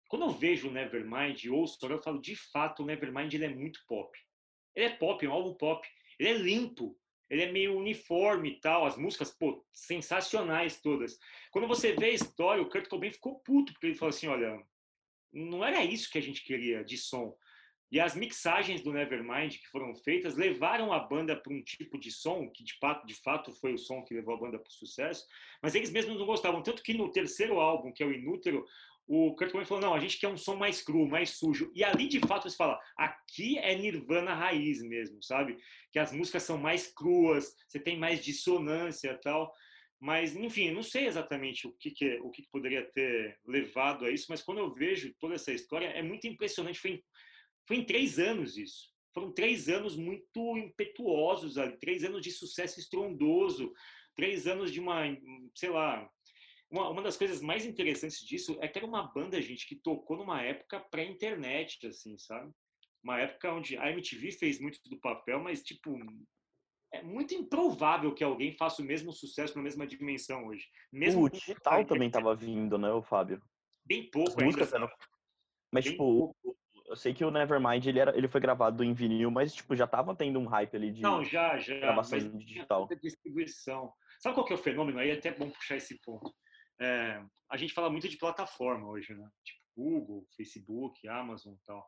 Quando eu vejo o Nevermind, ouço, eu falo, de fato, o Nevermind ele é muito pop. Ele é pop, é um álbum pop. Ele é limpo, ele é meio uniforme e tal. As músicas, pô, sensacionais todas. Quando você vê a história, o Kurt Cobain ficou puto, porque ele falou assim: olha, não era isso que a gente queria de som. E as mixagens do Nevermind que foram feitas levaram a banda para um tipo de som que de fato, de fato foi o som que levou a banda para o sucesso, mas eles mesmos não gostavam. Tanto que no terceiro álbum, que é o Inútero, o Kurt Cobain falou: não, a gente quer um som mais cru, mais sujo. E ali, de fato, você fala: aqui é Nirvana raiz mesmo, sabe? Que as músicas são mais cruas, você tem mais dissonância tal. Mas, enfim, não sei exatamente o que, que o que poderia ter levado a isso, mas quando eu vejo toda essa história, é muito impressionante. Foi em, foi em três anos isso. Foram três anos muito impetuosos ali, três anos de sucesso estrondoso, três anos de uma, sei lá, uma, uma das coisas mais interessantes disso é que era uma banda, gente, que tocou numa época pré-internet, assim, sabe? Uma época onde a MTV fez muito do papel, mas, tipo, é muito improvável que alguém faça o mesmo sucesso na mesma dimensão hoje. Mesmo o digital também estava vindo, né, o Fábio? Bem pouco ainda. Sendo... Mas, Bem tipo, pouco. eu sei que o Nevermind, ele, era, ele foi gravado em vinil, mas, tipo, já tava tendo um hype ali de Não, já, já, gravação digital. distribuição. Sabe qual que é o fenômeno? Aí é até bom puxar esse ponto. É, a gente fala muito de plataforma hoje, né? Tipo Google, Facebook, Amazon e tal.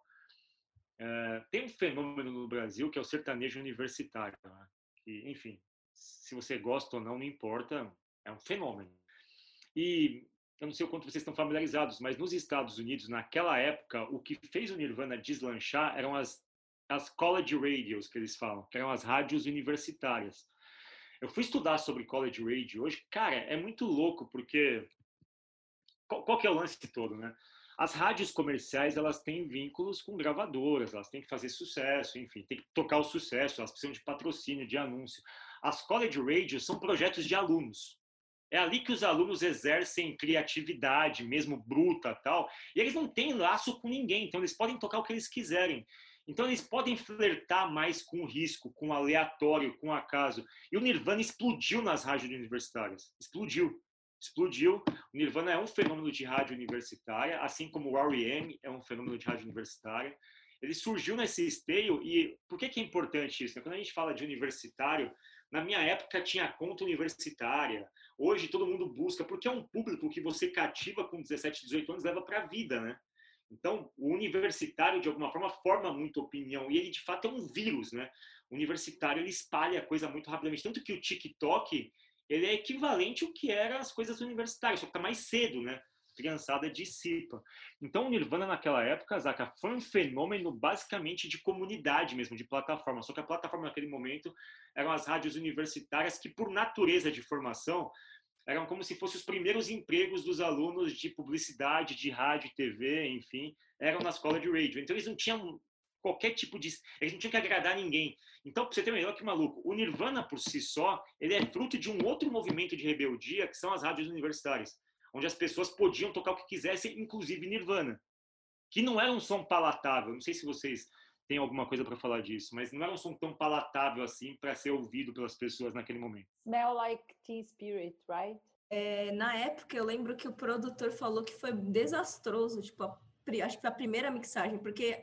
É, tem um fenômeno no Brasil que é o sertanejo universitário. Né? Que, enfim, se você gosta ou não, não importa, é um fenômeno. E eu não sei o quanto vocês estão familiarizados, mas nos Estados Unidos, naquela época, o que fez o Nirvana deslanchar eram as, as college radios, que eles falam, que eram as rádios universitárias. Eu fui estudar sobre college radio hoje, cara, é muito louco porque qual, qual que é o lance todo, né? As rádios comerciais, elas têm vínculos com gravadoras, elas têm que fazer sucesso, enfim, tem que tocar o sucesso, elas precisam de patrocínio, de anúncio. As college radios são projetos de alunos. É ali que os alunos exercem criatividade, mesmo bruta, tal, e eles não têm laço com ninguém, então eles podem tocar o que eles quiserem. Então eles podem flertar mais com o risco, com o aleatório, com o acaso. E o Nirvana explodiu nas rádios universitárias. Explodiu. Explodiu. O Nirvana é um fenômeno de rádio universitária, assim como o R.E.M. é um fenômeno de rádio universitária. Ele surgiu nesse esteio e por que, que é importante isso? Quando a gente fala de universitário, na minha época tinha conta universitária. Hoje todo mundo busca, porque é um público que você cativa com 17, 18 anos leva para a vida, né? Então, o universitário, de alguma forma, forma muita opinião. E ele, de fato, é um vírus, né? O universitário, ele espalha a coisa muito rapidamente. Tanto que o TikTok, ele é equivalente ao que eram as coisas universitárias, só que está mais cedo, né? Criançada dissipa. Então, o Nirvana, naquela época, Zaka, foi um fenômeno basicamente de comunidade mesmo, de plataforma. Só que a plataforma, naquele momento, eram as rádios universitárias que, por natureza de formação, eram como se fossem os primeiros empregos dos alunos de publicidade, de rádio, TV, enfim, eram na escola de radio. Então eles não tinham qualquer tipo de, eles não tinham que agradar ninguém. Então, para você ter ideia, que maluco, o Nirvana por si só, ele é fruto de um outro movimento de rebeldia, que são as rádios universitárias, onde as pessoas podiam tocar o que quisessem, inclusive Nirvana, que não era um som palatável. Não sei se vocês tem alguma coisa para falar disso, mas não era um som tão palatável assim para ser ouvido pelas pessoas naquele momento. Smell like teen spirit, right? É, na época eu lembro que o produtor falou que foi desastroso, tipo, a, acho que a primeira mixagem, porque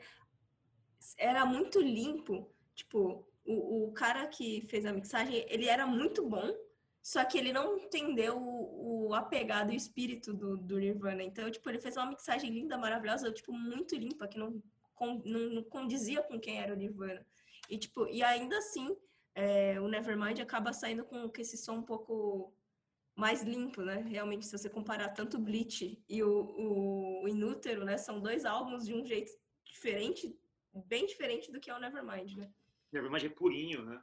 era muito limpo, tipo, o, o cara que fez a mixagem, ele era muito bom, só que ele não entendeu o, o apegado e o espírito do, do Nirvana. Então, tipo, ele fez uma mixagem linda, maravilhosa, tipo, muito limpa, que não não, não condizia com quem era o Nirvana. E, tipo, e ainda assim, é, o Nevermind acaba saindo com, com esse som um pouco mais limpo, né? Realmente, se você comparar tanto Bleach e o, o, o Inútero, né? São dois álbuns de um jeito diferente, bem diferente do que é o Nevermind, né? Nevermind é purinho, né?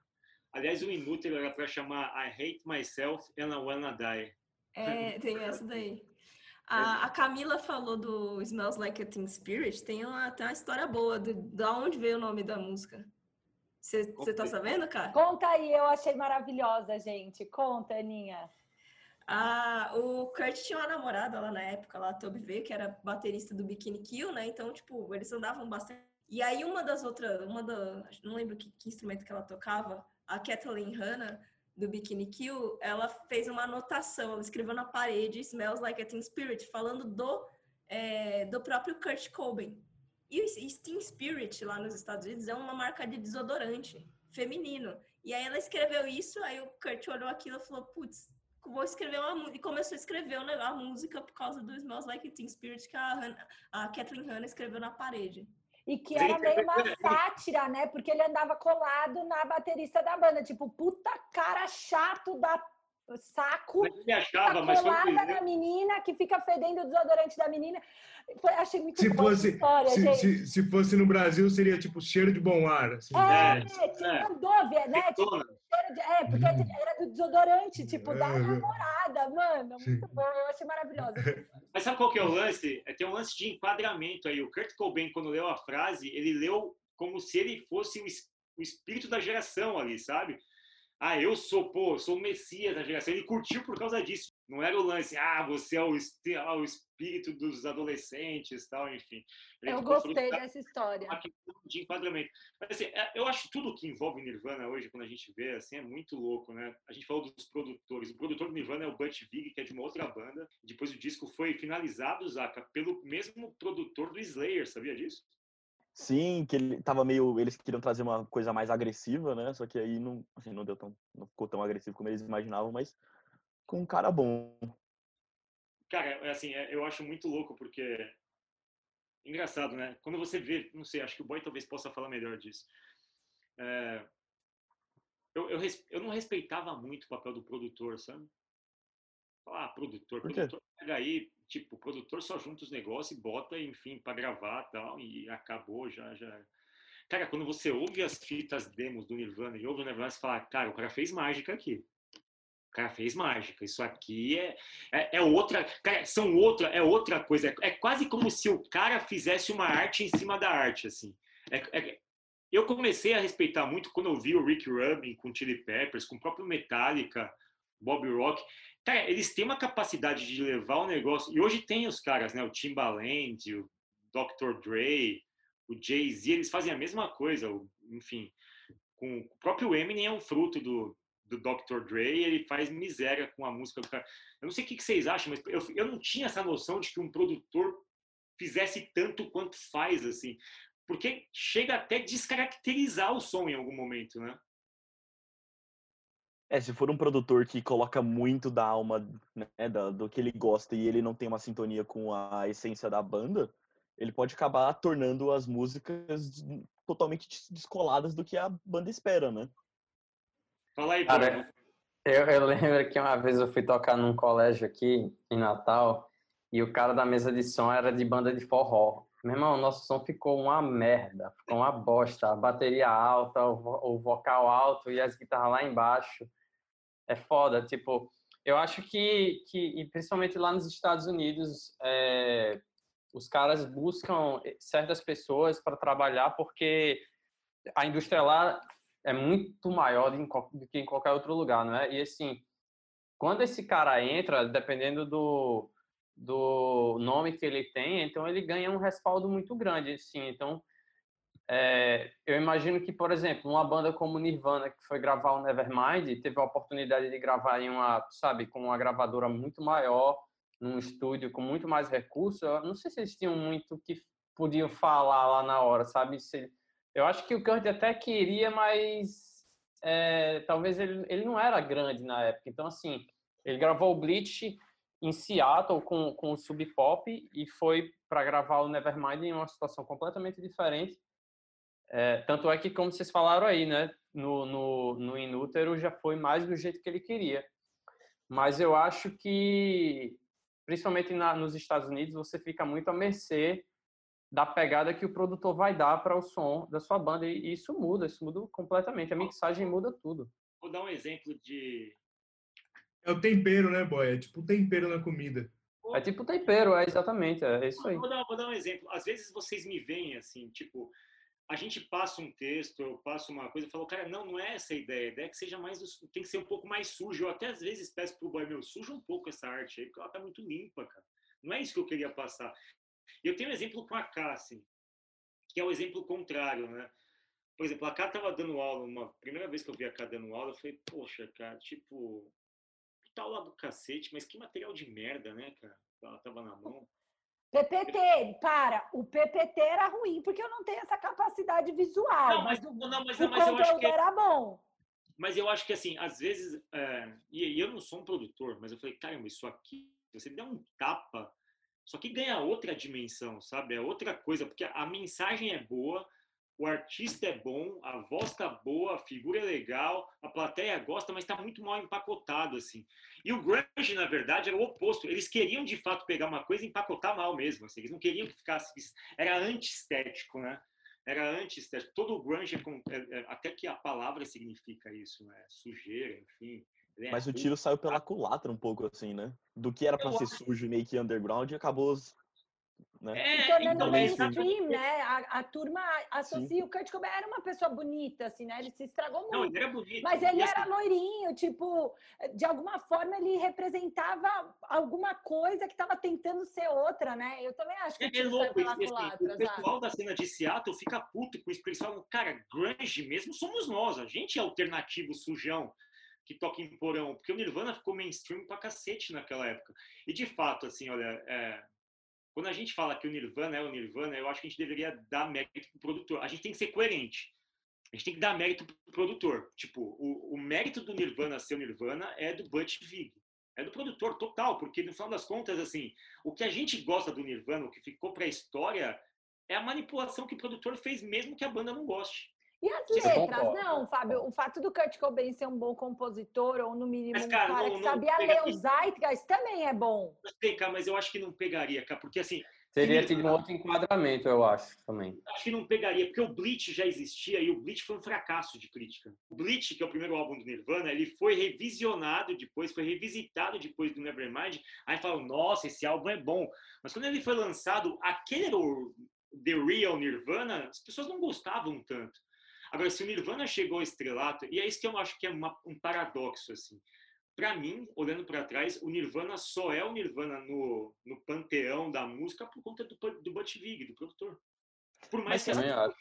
Aliás, o Inútero era para chamar I Hate Myself and I Wanna Die. É, tem essa daí. A, a, Camila falou do Smells Like a Teen Spirit, tem uma, tem uma história boa, de, de onde veio o nome da música. Você tá sabendo, cara? Conta aí, eu achei maravilhosa, gente. Conta, Aninha. Ah, o Kurt tinha uma namorada lá na época, lá, a Toby V, que era baterista do Bikini Kill, né? Então, tipo, eles andavam bastante. E aí, uma das outras, uma da. Não lembro que, que instrumento que ela tocava, a Kathleen Hanna, do Bikini Kill, ela fez uma anotação, ela escreveu na parede Smells Like a Teen Spirit, falando do, é, do próprio Kurt Cobain. E o Teen Spirit, lá nos Estados Unidos, é uma marca de desodorante feminino. E aí ela escreveu isso, aí o Kurt olhou aquilo e falou, putz, vou escrever uma música. E começou a escrever a música por causa do Smells Like Teen Spirit que a, a Kathleen Hanna escreveu na parede. E que era meio uma sátira, né? Porque ele andava colado na baterista da banda. Tipo, puta cara chato da saco. Ele achava, mas colada na menina que fica fedendo o desodorante da menina. Foi, achei muito se fosse, história, se, se, se, fosse no Brasil, seria tipo cheiro de bom ar. Assim, é, é, tinha é. mandou ver, né? Tipo, cheiro de, é, porque hum. era do desodorante, tipo, da é. namorada, mano. Muito bom, eu achei maravilhoso. Mas sabe qual que é o lance? É, tem um lance de enquadramento aí. O Kurt Cobain, quando leu a frase, ele leu como se ele fosse o, o espírito da geração ali, sabe? Ah, eu sou, pô, sou o Messias da geração. Ele curtiu por causa disso. Não era o lance, ah, você é o, ah, o espírito dos adolescentes, tal, enfim. Ele eu gostei dessa história. De enquadramento. Mas, assim, é, eu acho tudo que envolve Nirvana hoje, quando a gente vê, assim, é muito louco, né? A gente falou dos produtores. O produtor do Nirvana é o Butch Vig, que é de uma outra banda. Depois o disco foi finalizado, Zaca, pelo mesmo produtor do Slayer, sabia disso? Sim, que ele tava meio. Eles queriam trazer uma coisa mais agressiva, né? Só que aí não, assim, não deu tão. não ficou tão agressivo como eles imaginavam, mas com um cara bom. Cara, é assim, é, eu acho muito louco porque. Engraçado, né? Quando você vê, não sei, acho que o Boy talvez possa falar melhor disso. É... Eu, eu, eu não respeitava muito o papel do produtor, sabe? Ah, produtor, produtor pega aí, tipo, o produtor só junta os negócios e bota, enfim, para gravar tal, e acabou, já, já. Cara, quando você ouve as fitas demos do Nirvana e ouve o Nirvana, você fala, cara, o cara fez mágica aqui. O cara fez mágica. Isso aqui é, é, é outra. Cara, são outra, é outra coisa. É, é, quase como se o cara fizesse uma arte em cima da arte, assim. É, é eu comecei a respeitar muito quando eu vi o Rick Rubin com Chili Peppers, com o próprio Metallica, Bob Rock. Cara, eles têm uma capacidade de levar o negócio. E hoje tem os caras, né? O Timbaland, o Dr. Dre, o Jay-Z, eles fazem a mesma coisa. Enfim, com o próprio Eminem é um fruto do, do Dr. Dre, ele faz miséria com a música do cara. Eu não sei o que vocês acham, mas eu, eu não tinha essa noção de que um produtor fizesse tanto quanto faz, assim. Porque chega até descaracterizar o som em algum momento, né? É, se for um produtor que coloca muito da alma, né, da, do que ele gosta e ele não tem uma sintonia com a essência da banda, ele pode acabar tornando as músicas totalmente descoladas do que a banda espera, né? Fala aí, Cara, eu, eu lembro que uma vez eu fui tocar num colégio aqui em Natal e o cara da mesa de som era de banda de forró. Meu irmão, nosso som ficou uma merda, ficou uma bosta. A bateria alta, o, o vocal alto e as guitarras lá embaixo é foda. Tipo, eu acho que, que e principalmente lá nos Estados Unidos, é, os caras buscam certas pessoas para trabalhar porque a indústria lá é muito maior do que em qualquer outro lugar, não é? E assim, quando esse cara entra, dependendo do, do nome que ele tem, então ele ganha um respaldo muito grande, assim. Então, é, eu imagino que, por exemplo, uma banda como Nirvana, que foi gravar o Nevermind, teve a oportunidade de gravar em uma, sabe, com uma gravadora muito maior, num estúdio com muito mais recursos. Eu não sei se eles tinham muito que podiam falar lá na hora, sabe? Se, eu acho que o Kurt até queria, mas é, talvez ele, ele não era grande na época. Então, assim, ele gravou o Bleach em Seattle com, com o Sub Pop e foi para gravar o Nevermind em uma situação completamente diferente é, tanto é que, como vocês falaram aí, né, no, no, no Inútero já foi mais do jeito que ele queria. Mas eu acho que, principalmente na, nos Estados Unidos, você fica muito à mercê da pegada que o produtor vai dar para o som da sua banda. E isso muda, isso muda completamente. A mixagem muda tudo. Vou dar um exemplo de. É o tempero, né, boy? É tipo tempero na comida. É tipo tempero, é exatamente, é isso aí. Vou dar, vou dar um exemplo. Às vezes vocês me veem assim, tipo, a gente passa um texto, eu passo uma coisa, e falo, cara, não, não é essa a ideia. A ideia é que seja mais, tem que ser um pouco mais sujo. Eu até às vezes peço pro boy, meu, suja um pouco essa arte aí, porque ela tá muito limpa, cara. Não é isso que eu queria passar. E eu tenho um exemplo com a K, assim, que é o exemplo contrário, né? Por exemplo, a K tava dando aula, uma primeira vez que eu vi a K dando aula, eu falei, poxa, cara, tipo, tá lá do cacete, mas que material de merda, né, cara? Ela tava na mão. PPT, para, o PPT era ruim, porque eu não tenho essa capacidade visual. Não, mas, o, não, mas, o mas eu acho que é era bom. Mas eu acho que, assim, às vezes, é, e, e eu não sou um produtor, mas eu falei, caramba, isso aqui, você der um tapa, só que ganha outra dimensão, sabe? É outra coisa, porque a mensagem é boa, o artista é bom, a voz tá boa, a figura é legal, a plateia gosta, mas está muito mal empacotado, assim. E o grunge, na verdade, era o oposto. Eles queriam, de fato, pegar uma coisa e empacotar mal mesmo. Assim. Eles não queriam que ficasse... Era antiestético, né? Era antiestético. Todo o grunge, é, é, é, até que a palavra significa isso, né? Sujeira, enfim. É Mas o tiro saiu pela culatra um pouco, assim, né? Do que era para ser sujo e meio que underground, acabou né? É, se tornando então, mainstream, né? A, a turma associa Sim. o Kurt Cobain era uma pessoa bonita, assim, né? Ele se estragou muito. Não, ele era bonito. Mas ele era assim... loirinho, tipo, de alguma forma ele representava alguma coisa que estava tentando ser outra, né? Eu também acho que é, é louco, pela assim, culatra, O pessoal da cena de Seattle fica puto com isso, porque eles falam, cara, grunge mesmo somos nós, a gente é alternativo sujão que toca em porão, porque o Nirvana ficou mainstream pra cacete naquela época. E de fato, assim, olha, é, quando a gente fala que o Nirvana é o Nirvana, eu acho que a gente deveria dar mérito pro produtor. A gente tem que ser coerente. A gente tem que dar mérito pro produtor. Tipo, o, o mérito do Nirvana ser o Nirvana é do Butch Vig. É do produtor total, porque no final das contas, assim, o que a gente gosta do Nirvana, o que ficou para a história, é a manipulação que o produtor fez, mesmo que a banda não goste. E as letras? Não, Fábio, o fato do Kurt Cobain ser um bom compositor, ou no mínimo mas, cara, um cara não, que não sabia ler o Zeitgeist, também é bom. Eu sei, cara, mas eu acho que não pegaria, cara, porque assim... Teria tido um outro enquadramento, eu acho, também. Acho que não pegaria, porque o Bleach já existia e o Bleach foi um fracasso de crítica. O Bleach, que é o primeiro álbum do Nirvana, ele foi revisionado depois, foi revisitado depois do Nevermind. Aí falam, nossa, esse álbum é bom. Mas quando ele foi lançado, aquele era o The Real Nirvana, as pessoas não gostavam tanto. Agora, se o Nirvana chegou ao estrelato, e é isso que eu acho que é uma, um paradoxo, assim. Para mim, olhando para trás, o Nirvana só é o Nirvana no, no panteão da música por conta do, do Butch Vig, do produtor. Por mais Mas, que... Também acho.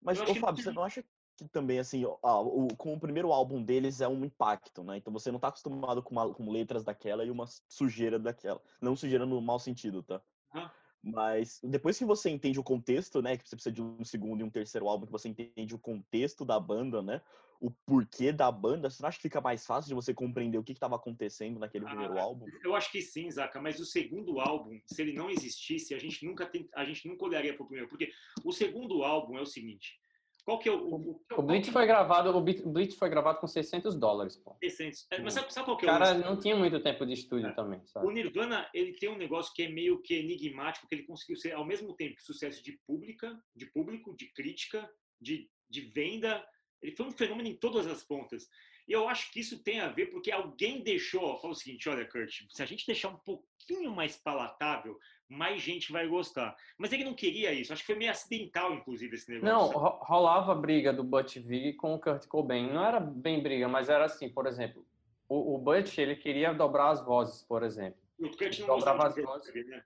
Mas, ô, Fábio, você não acha que também, assim, ó, o, com o primeiro álbum deles é um impacto, né? Então você não tá acostumado com, uma, com letras daquela e uma sujeira daquela. Não sujeira no mau sentido, tá? Ah. Mas depois que você entende o contexto, né? Que você precisa de um segundo e um terceiro álbum, que você entende o contexto da banda, né? O porquê da banda, você não acha que fica mais fácil de você compreender o que estava acontecendo naquele ah, primeiro álbum? Eu acho que sim, Zaca, mas o segundo álbum, se ele não existisse, a gente nunca, tem, a gente nunca olharia para o primeiro. Porque o segundo álbum é o seguinte: qual que é o. O, o, o Bleach foi gravado, o Bleach foi gravado com 600 dólares, pô. 600. É, mas sabe, sabe qual que é o. cara não tinha muito tempo de estúdio é. também, sabe? O Nirvana, ele tem um negócio que é meio que enigmático, que ele conseguiu ser ao mesmo tempo sucesso de pública, de público, de crítica, de, de venda. Ele foi um fenômeno em todas as pontas. E eu acho que isso tem a ver porque alguém deixou, falou o seguinte, olha, Kurt, se a gente deixar um pouquinho mais palatável, mais gente vai gostar. Mas ele não queria isso. Acho que foi meio acidental, inclusive, esse negócio. Não, rolava briga do Butch Vig com o Kurt Cobain. Não era bem briga, mas era assim, por exemplo, o, o Butch, ele queria dobrar as vozes, por exemplo. O Kurt não dobrava as vozes. Né?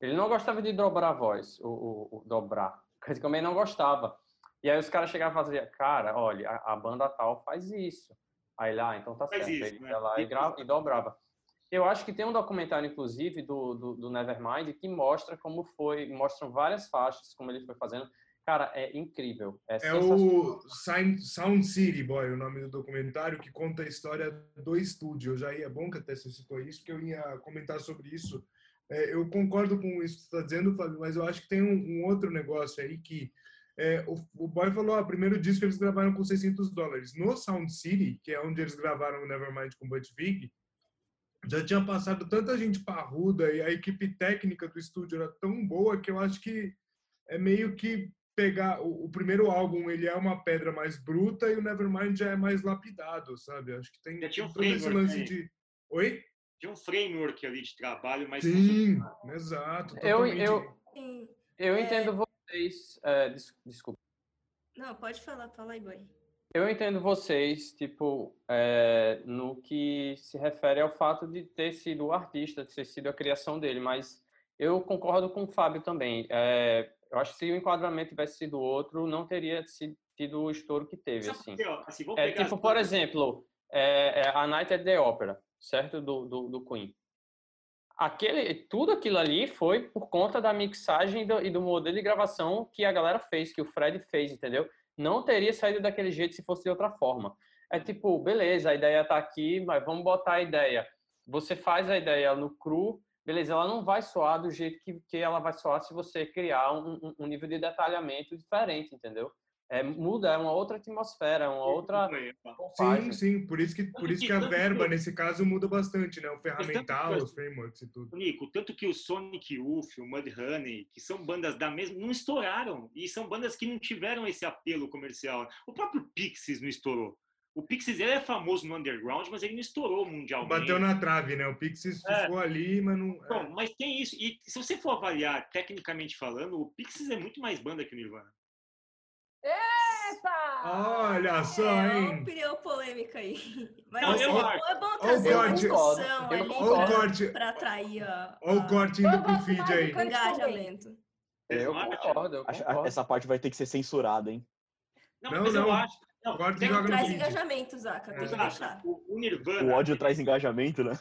Ele não gostava de dobrar a voz, o, o, o dobrar. O Kurt Cobain não gostava. E aí os caras chegavam e faziam, cara, olha, a, a, banda tal faz isso. Aí lá, ah, então tá certo. Isso, ele né? ia lá e, grava, e dobrava. Eu acho que tem um documentário, inclusive, do, do, do, Nevermind, que mostra como foi, mostram várias faixas, como ele foi fazendo. Cara, é incrível. É, é o Sound City, boy, o nome do documentário, que conta a história do estúdio. Eu já ia, é bom que até você citou isso, porque eu ia comentar sobre isso. É, eu concordo com isso que você está dizendo, Fábio, mas eu acho que tem um, um outro negócio aí que é, o, o, Boy falou, o primeiro disco eles gravaram com 600 dólares. No Sound City, que é onde eles gravaram o Nevermind com Butch Vig, já tinha passado tanta gente parruda e a equipe técnica do estúdio era tão boa que eu acho que é meio que pegar o, o, primeiro álbum ele é uma pedra mais bruta e o Nevermind já é mais lapidado, sabe? Acho que tem já tinha um todo esse lance aí. de Oi? Tinha um framework ali de trabalho, mas sim, exato. Eu eu eu entendo é... vocês. É, desculpa. Não, pode falar, fala aí, boy. Eu entendo vocês, tipo, é, no que se refere ao fato de ter sido o artista, de ter sido a criação dele, mas eu concordo com o Fábio também. É, eu acho que se o enquadramento tivesse sido outro, não teria sido, tido o estouro que teve, assim. Assim, É, tipo, por exemplo, é, é a Night at the Opera, certo? Do, do, do Queen. Aquele, tudo aquilo ali foi por conta da mixagem e do, e do modelo de gravação que a galera fez, que o Fred fez, entendeu? Não teria saído daquele jeito se fosse de outra forma. É tipo, beleza, a ideia tá aqui, mas vamos botar a ideia. Você faz a ideia no cru, beleza, ela não vai soar do jeito que, que ela vai soar se você criar um, um- nível de detalhamento diferente, entendeu? É, muda, é uma outra atmosfera, é uma outra Sim, sim, por isso que, por isso que a verba, nesse caso, muda bastante, né? O ferramental, que- os frameworks e tudo. Nico, tanto que o Sonic Youth, o Mudhoney, que são bandas da mesma, não estouraram. E são bandas que não tiveram esse apelo comercial. O próprio Pixies não estourou. O Pixies ele é famoso no underground, mas ele não estourou mundialmente. Bateu na trave, né? O Pixies É. ficou ali, mas não... é. Bom, mas tem isso. E se você for avaliar tecnicamente falando, o Pixies é muito mais banda que o Nirvana. Olha só, É uma hein? opinião polêmica aí. Mas Não, assim, eu é acho. bom trazer uma corte. discussão Eu ali para atrair a, olha o corte indo Eu pro feed aí. engajamento. Eu Não acha? concordo, eu concordo. Essa parte vai ter que ser censurada, hein? Não, Não, mas eu não. acho. Não, e tem- joga Traz engajamento, Zaca. Tem que deixar. O, o Nirvana. O ódio traz engajamento, né?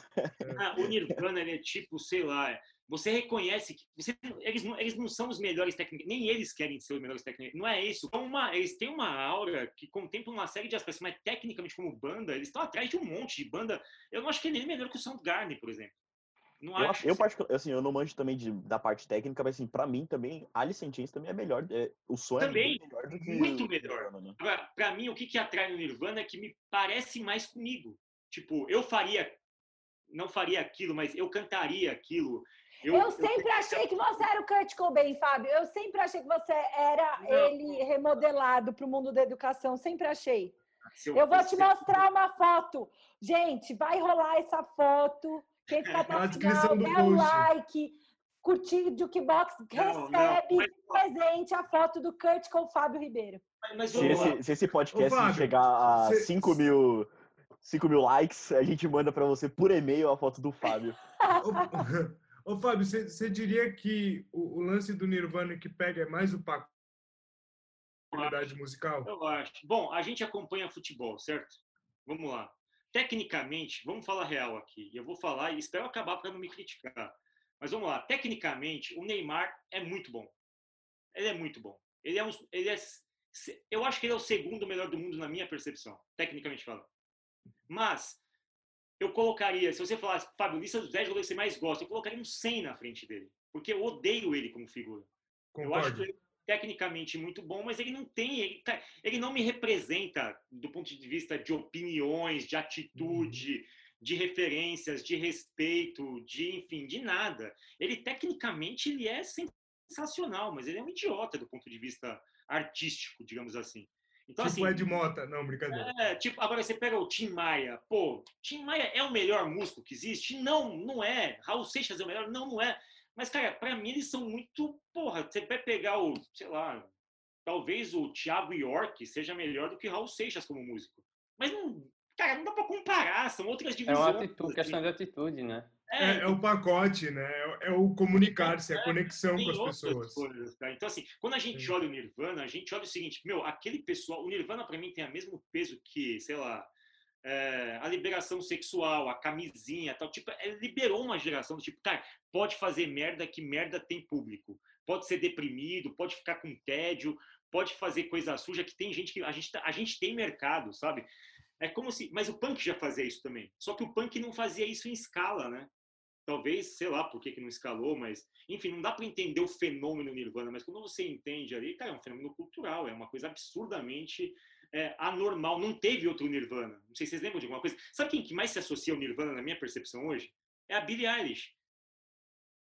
Ah, o Nirvana ele é tipo, sei lá, é- você reconhece que você, eles, não, eles não são os melhores técnicos, nem eles querem ser os melhores técnicos. Não é isso. São uma, eles têm uma aura que contempla uma série de aspectos, mas tecnicamente, como banda, eles estão atrás de um monte de banda. Eu não acho que ele é nem melhor que o Soundgarden, por exemplo. Não Eu, acho. eu particular- assim, eu não manjo também de, da parte técnica, mas assim, pra mim também, Alice in Chains também é melhor. é, o som Também, é melhor do que muito melhor. Nirvana, né? Agora, pra mim, o que, que atrai no Nirvana é que me parece mais comigo. Tipo, eu faria, não faria aquilo, mas eu cantaria aquilo. Eu, sempre achei que você era o Kurt Cobain, Fábio. Eu sempre achei que você era Não. ele remodelado para o mundo da educação. Sempre achei. Se Eu vou te mostrar uma foto. Gente, vai rolar essa foto. Quem ficar até Na o final, dê um post. like, curtir o Jukebox, Não, não, recebe mas- presente a foto do Kurt com o Fábio Ribeiro. Mas Se esse, se esse podcast Ô, Fábio, chegar a cê- 5 mil, 5 mil likes, a gente manda pra você por e-mail a foto do Fábio. Ô, Fábio, você diria que o, o lance do Nirvana que pega é mais o pacote de qualidade musical? Eu acho. Bom, a gente acompanha futebol, certo? Vamos lá. Tecnicamente, vamos falar real aqui. Eu vou falar e espero acabar para não me criticar. Mas vamos lá. Tecnicamente, o Neymar é muito bom. Ele é muito bom. Ele é um, ele é, eu acho que ele é o segundo melhor do mundo na minha percepção, tecnicamente falando. Mas eu colocaria, se você falasse, Fábio, lista dos 10 jogadores que você mais gosta, eu colocaria um 100 na frente dele, porque eu odeio ele como figura. Eu acho Concordo. ele tecnicamente muito bom, mas ele não tem, ele, tá- ele não me representa do ponto de vista de opiniões, de atitude, de referências, de respeito, de enfim, de nada. Ele tecnicamente ele é sensacional, mas ele é um idiota do ponto de vista artístico, digamos assim. Então Tipo assim, Ed Mota. Não, brincadeira. é, tipo, agora você pega o Tim Maia. Pô, Tim Maia é o melhor músico que existe? Não, não é. Raul Seixas é o melhor? Não, não é. Mas, cara, pra mim eles são muito. Porra, você vai pegar o, sei lá, talvez o Thiago York seja melhor do que Raul Seixas como músico. Mas não. Cara, não dá pra comparar, são outras É divisões. uma atitude, questão de atitude, né? É, É, é o pacote, né? É, é o comunicar-se, a É, conexão com as pessoas. coisas, tá? Então, assim, quando a gente Sim. olha o Nirvana, a gente olha o seguinte, meu, aquele pessoal, o Nirvana para mim tem o mesmo peso que, sei lá, é, a liberação sexual, a camisinha, tal, tipo, é, liberou uma geração do tipo, cara, pode fazer merda que merda tem público, pode ser deprimido, pode ficar com tédio, pode fazer coisa suja que tem gente que a gente, tá- a gente tem mercado, sabe? É como se, mas o punk já fazia isso também. Só que o punk não fazia isso em escala, né? Talvez, sei lá por que, que não escalou, mas enfim, não dá para entender o fenômeno Nirvana, mas quando você entende ali, cara, é um fenômeno cultural, é uma coisa absurdamente é, anormal. Não teve outro Nirvana. Não sei se vocês lembram de alguma coisa. Sabe quem que mais se associa ao Nirvana na minha percepção hoje? É a Billie Eilish.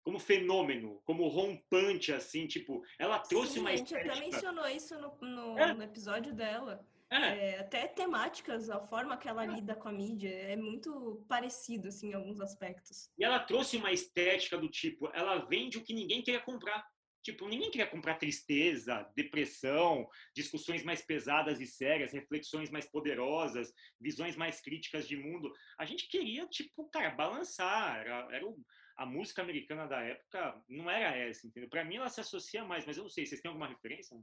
Como fenômeno, como rompante, assim, tipo, ela trouxe Sim, uma a gente até estética. mencionou isso no, no- É. no episódio dela. É, até temáticas, a forma que ela lida com a mídia é muito parecido, assim, em alguns aspectos. E ela trouxe uma estética do tipo, ela vende o que ninguém queria comprar. Tipo, ninguém queria comprar tristeza, depressão, discussões mais pesadas e sérias, reflexões mais poderosas, visões mais críticas de mundo. A gente queria, tipo, cara, balançar. Era, era o, a música americana da época não era essa, entendeu? Para mim ela se associa mais, mas eu não sei, vocês têm alguma referência?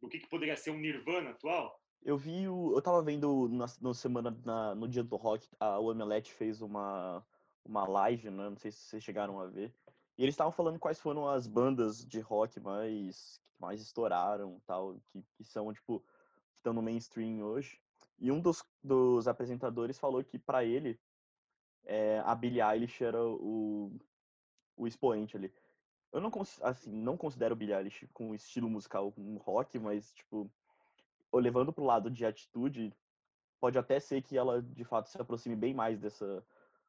Do que, que poderia ser um Nirvana atual? Eu vi o. Eu tava vendo na, na semana, na, no dia do rock, a Omelete fez uma, uma live, né? Não sei se vocês chegaram a ver. E eles estavam falando quais foram as bandas de rock mais que mais estouraram, tal, que, que são tipo que estão no mainstream hoje. E um dos, dos apresentadores falou que para ele é, a Billie Eilish era o, o expoente ali. Eu não assim não considero Billie Eilish com estilo musical um rock, mas tipo levando pro lado de atitude, pode até ser que ela de fato se aproxime bem mais dessa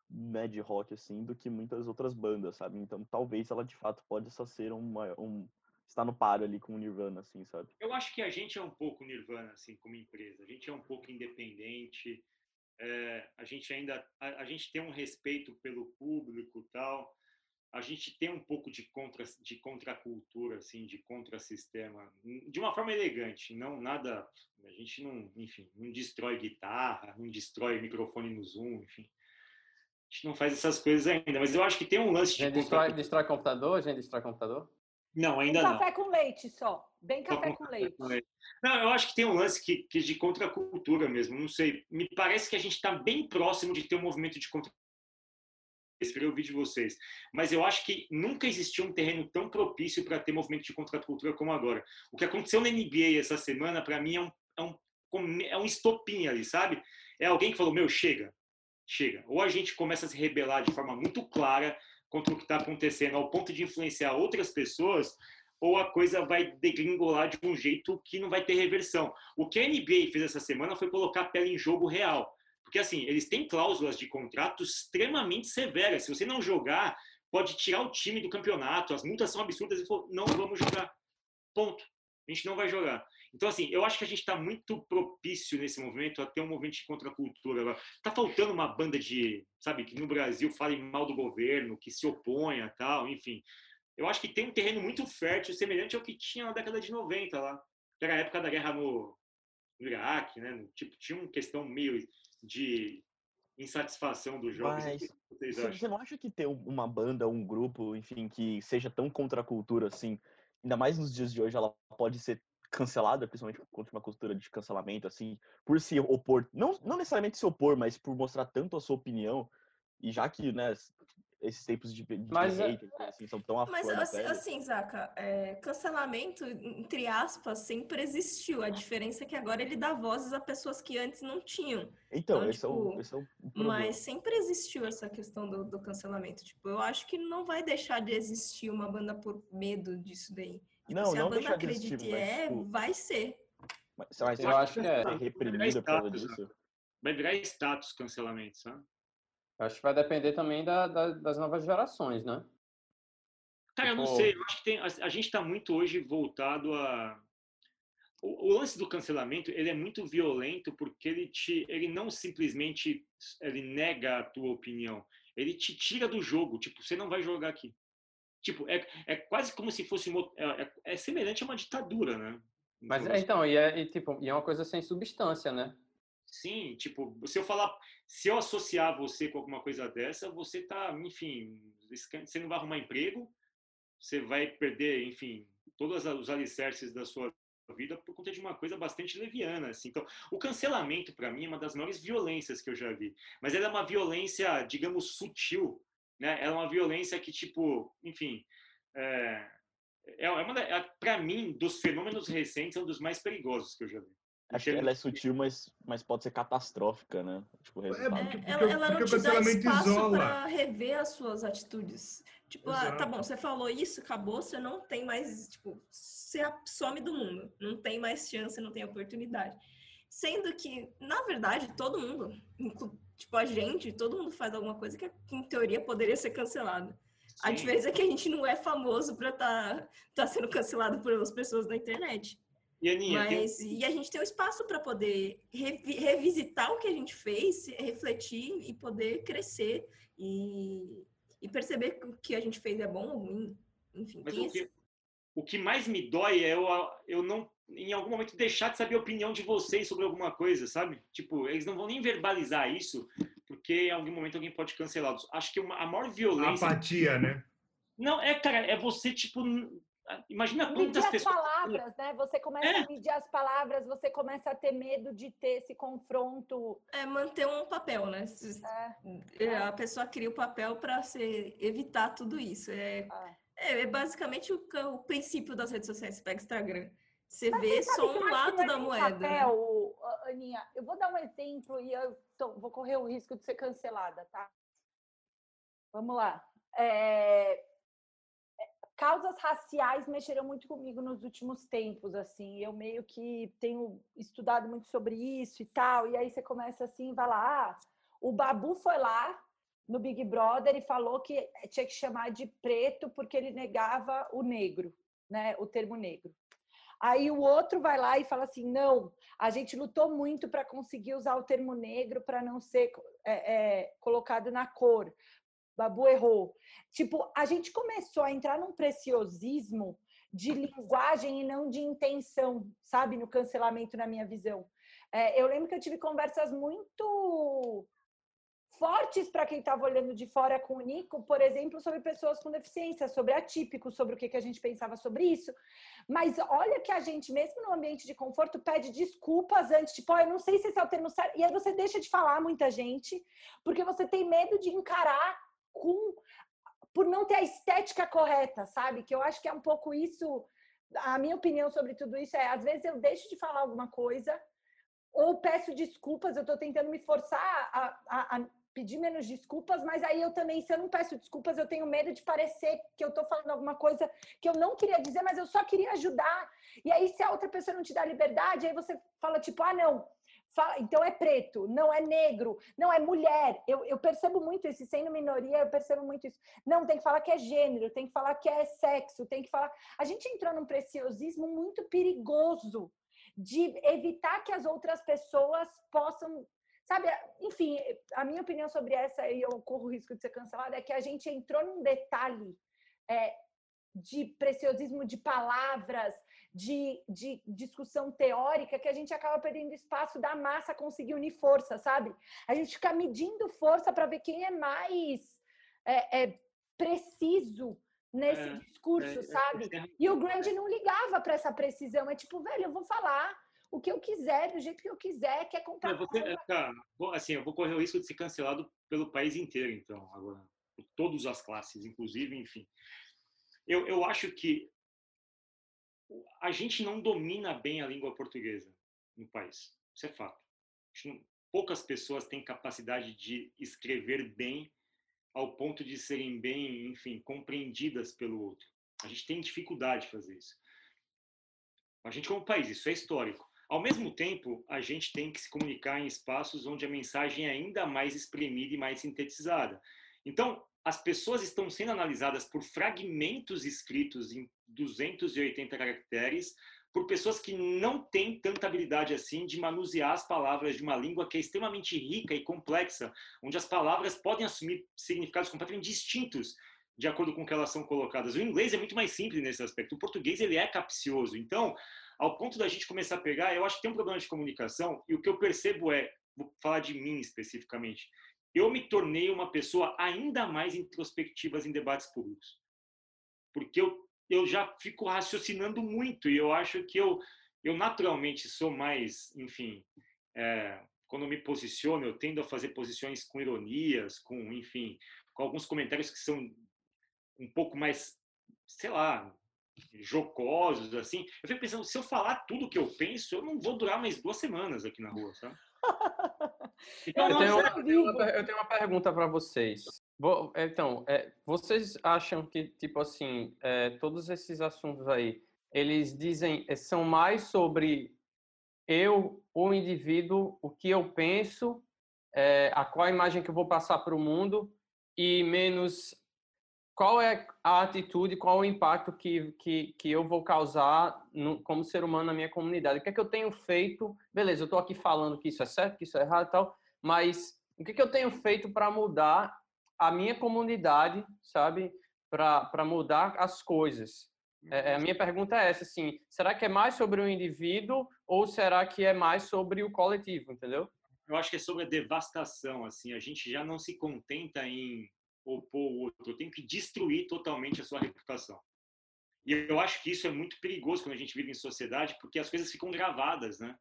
né, de rock assim do que muitas outras bandas, sabe? Então talvez ela de fato pode só ser uma, um estar no paro ali com o Nirvana, assim, sabe? Eu acho que a gente é um pouco Nirvana, assim, como empresa. A gente é um pouco independente. É, a gente ainda a, a, gente tem um respeito pelo público tal a gente tem um pouco de contra de contracultura assim de contrassistema de uma forma elegante não nada a gente não enfim não destrói guitarra não destrói microfone no zoom enfim a gente não faz essas coisas ainda, mas eu acho que tem um lance de. A gente destrói, destrói computador? A gente destrói computador? Não, ainda não. Café com leite só. Bem café com, com leite. com leite. Não, eu acho que tem um lance que, que de contracultura mesmo. Não sei. Me parece que a gente está bem próximo de ter um movimento de contra queria ouvir de vocês. Mas eu acho que nunca existiu um terreno tão propício para ter movimento de contracultura como agora. O que aconteceu na NBA essa semana, para mim, é um, é, um, é um estopim ali, sabe? É alguém que falou: Meu, chega, chega. Ou a gente começa a se rebelar de forma muito clara contra o que está acontecendo, ao ponto de influenciar outras pessoas, ou a coisa vai degringolar de um jeito que não vai ter reversão. O que a NBA fez essa semana foi colocar a pele em jogo real. Porque, assim, eles têm cláusulas de contrato extremamente severas. Se você não jogar, pode tirar o time do campeonato, as multas são absurdas. E falou, não vamos jogar. Ponto. A gente não vai jogar. Então, assim, eu acho que a gente está muito propício nesse movimento a ter um movimento de contracultura. Está faltando uma banda de, sabe, que no Brasil fale mal do governo, que se oponha tal, enfim. Eu acho que tem um terreno muito fértil, semelhante ao que tinha na década de 90 lá. Era a época da guerra no, no Iraque, né? Tipo, tinha uma questão meio de insatisfação dos jogos. Mas, você, você não acha que ter uma banda, um grupo, enfim, que seja tão contra a cultura assim, ainda mais nos dias de hoje, ela pode ser cancelada, principalmente contra uma cultura de cancelamento, assim, por se opor, não, não necessariamente se opor, mas por mostrar tanto a sua opinião, e já que, né, esses tempos de, de mas, hate, é, assim, são tão Mas assim, assim, Zaca, é, cancelamento, entre aspas, sempre existiu. A diferença é que agora ele dá vozes a pessoas que antes não tinham. Então, então esse, tipo, é o, tipo, esse é o Mas sempre existiu essa questão do, do cancelamento. Tipo, eu acho que não vai deixar de existir uma banda por medo disso daí. Tipo, não, se não a banda acredita de é, tipo... vai ser. Mas, mas eu acho que é reprimida por causa disso. Vai virar status cancelamento, sabe? Acho que vai depender também da, da, das novas gerações, né? Cara, eu não tipo sei. Eu acho que tem, a, a gente está muito hoje voltado a. O, o, lance do cancelamento ele é muito violento porque ele te, ele não simplesmente ele nega a tua opinião, ele te tira do jogo. Tipo, você não vai jogar aqui. Tipo, é, é quase como se fosse uma, é, é, é semelhante a uma ditadura, né? Mas é, então, e é, e, tipo, e é uma coisa sem substância, né? Sim, tipo, se eu falar, se eu associar você com alguma coisa dessa, você tá, enfim, você não vai arrumar emprego, você vai perder, enfim, todos os alicerces da sua vida por conta de uma coisa bastante leviana, assim. Então, o cancelamento para mim é uma das maiores violências que eu já vi, mas ela é uma violência, digamos, sutil, né? Ela é uma violência que, tipo, enfim, é, é uma, é, para mim, dos fenômenos recentes, é um dos mais perigosos que eu já vi. Acho que ela é sutil, mas, mas pode ser catastrófica, né? Tipo, é, porque, porque, ela, ela não te dá espaço para rever as suas atitudes. Tipo, ah, tá bom, você falou isso, acabou, você não tem mais, tipo, você some do mundo. Não tem mais chance, não tem oportunidade. Sendo que, na verdade, todo mundo, tipo, a gente, todo mundo faz alguma coisa que, em teoria, poderia ser cancelada. A diferença é que a gente não é famoso para estar tá, tá sendo cancelado por as pessoas na internet. E, Aninha, Mas, tem... e a gente tem o um espaço para poder revi revisitar o que a gente fez, refletir e poder crescer e, e perceber que o que a gente fez é bom ou ruim. Enfim, Mas o que, o que mais me dói é eu, eu não, em algum momento, deixar de saber a opinião de vocês sobre alguma coisa, sabe? Tipo, eles não vão nem verbalizar isso, porque em algum momento alguém pode cancelá-los. Acho que uma, a maior violência. Apatia, né? Não, é, cara, é você, tipo. Imagina Medir quantas as pessoas. palavras, né? Você começa É. a medir as palavras, você começa a ter medo de ter esse confronto. É manter um papel, né? Se- é, A pessoa cria o papel para evitar tudo isso. É, Ah. é, é basicamente o, o princípio das redes sociais. Você pega o Instagram, você Mas vê sabe só um lado é da moeda. né? Papel, a- Aninha, eu vou dar um exemplo e eu tô- vou correr o risco de ser cancelada, tá? Vamos lá. É, é, Causas raciais mexeram muito comigo nos últimos tempos, assim. Eu meio que tenho estudado muito sobre isso e tal. E aí você começa assim, vai lá, ah, o Babu foi lá no Big Brother e falou que tinha que chamar de preto porque ele negava o negro, né? O termo negro. Aí o outro vai lá e fala assim: não, a gente lutou muito para conseguir usar o termo negro para não ser é, é, colocado na cor. Babu errou. Tipo, a gente começou a entrar num preciosismo de linguagem e não de intenção, sabe? No cancelamento, na minha visão. É, eu lembro que eu tive conversas muito fortes para quem estava olhando de fora com o Nico, por exemplo, sobre pessoas com deficiência, sobre atípicos, sobre o que, que a gente pensava sobre isso. Mas olha que a gente, mesmo no ambiente de conforto, pede desculpas antes, tipo, oh, eu não sei se esse é o termo certo. E aí você deixa de falar muita gente, porque você tem medo de encarar com por não ter a estética correta, sabe? Que eu acho que é um pouco isso. A minha opinião sobre tudo isso é, às vezes eu deixo de falar alguma coisa ou peço desculpas, eu estou tentando me forçar a, a, a pedir menos desculpas, mas aí eu também, se eu não peço desculpas, eu tenho medo de parecer que eu estou falando alguma coisa que eu não queria dizer, mas eu só queria ajudar. E aí, se a outra pessoa não te dá liberdade, aí você fala tipo, ah, não, fala, então é preto, não é negro, não é mulher. Eu, eu percebo muito isso, sendo minoria, eu percebo muito isso. Não, tem que falar que é gênero, tem que falar que é sexo, tem que falar. A gente entrou num preciosismo muito perigoso de evitar que as outras pessoas possam sabe, enfim, a minha opinião sobre essa, e eu corro o risco de ser cancelada, é que a gente entrou num detalhe é, de preciosismo de palavras, de, de discussão teórica, que a gente acaba perdendo espaço da massa conseguir unir força, sabe? A gente fica medindo força para ver quem é mais é, é, preciso nesse É, discurso, é, é, sabe? E o Grande não ligava para essa precisão, é tipo, velho, eu vou falar o que eu quiser, do jeito que eu quiser, quer comprar. Não, você, cara, assim, eu vou correr o risco de ser cancelado pelo país inteiro, então, agora, por todas as classes, inclusive, enfim. Eu, eu acho que a gente não domina bem a língua portuguesa no país. Isso é fato. Não- poucas pessoas têm capacidade de escrever bem ao ponto de serem bem, enfim, compreendidas pelo outro. A gente tem dificuldade de fazer isso. A gente como país, isso é histórico. Ao mesmo tempo, a gente tem que se comunicar em espaços onde a mensagem é ainda mais espremida e mais sintetizada. Então, as pessoas estão sendo analisadas por fragmentos escritos em 280 caracteres, por pessoas que não têm tanta habilidade assim de manusear as palavras de uma língua que é extremamente rica e complexa, onde as palavras podem assumir significados completamente distintos de acordo com que elas são colocadas. O inglês é muito mais simples nesse aspecto. O português ele é capcioso. Então, ao ponto da gente começar a pegar, eu acho que tem um problema de comunicação e o que eu percebo é, vou falar de mim especificamente, eu me tornei uma pessoa ainda mais introspectiva em debates públicos. Porque eu, eu já fico raciocinando muito e eu acho que eu, eu naturalmente sou mais, enfim, é, quando me posiciono, eu tendo a fazer posições com ironias, com, enfim, com alguns comentários que são um pouco mais, sei lá, jocosos, assim. Eu fico pensando, se eu falar tudo o que eu penso, eu não vou durar mais duas semanas aqui na rua, sabe? Então, Eu tenho, eu tenho uma, eu tenho uma pergunta para vocês. Vou- Então, é, vocês acham que, tipo assim, é, todos esses assuntos aí, eles dizem, é, são mais sobre eu, o indivíduo, o que eu penso, é, a qual imagem que eu vou passar para o mundo, e menos qual é a atitude, qual o impacto que, que, que eu vou causar no, como ser humano na minha comunidade. O que é que eu tenho feito? Beleza, eu estou aqui falando que isso é certo, que isso é errado e tal, mas o que, que eu tenho feito para mudar a minha comunidade, sabe? Para mudar as coisas. É, é, a minha pergunta é essa, assim, será que é mais sobre o indivíduo ou será que é mais sobre o coletivo, entendeu? Eu acho que é sobre a devastação, assim, a gente já não se contenta em opor o outro, eu tenho que destruir totalmente a sua reputação. E eu acho que isso é muito perigoso quando a gente vive em sociedade, porque as coisas ficam gravadas, né?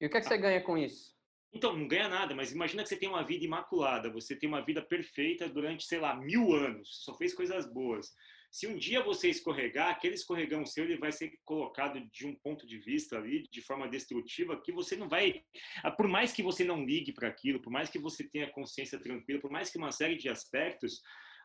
E o que é que você ganha com isso? Então, não ganha nada, mas imagina que você tem uma vida imaculada, você tem uma vida perfeita durante, sei lá, mil anos, só fez coisas boas. Se um dia você escorregar, aquele escorregão seu ele vai ser colocado de um ponto de vista ali, de forma destrutiva, que você não vai. Ah, por mais que você não ligue para aquilo, por mais que você tenha consciência tranquila, por mais que uma série de aspectos,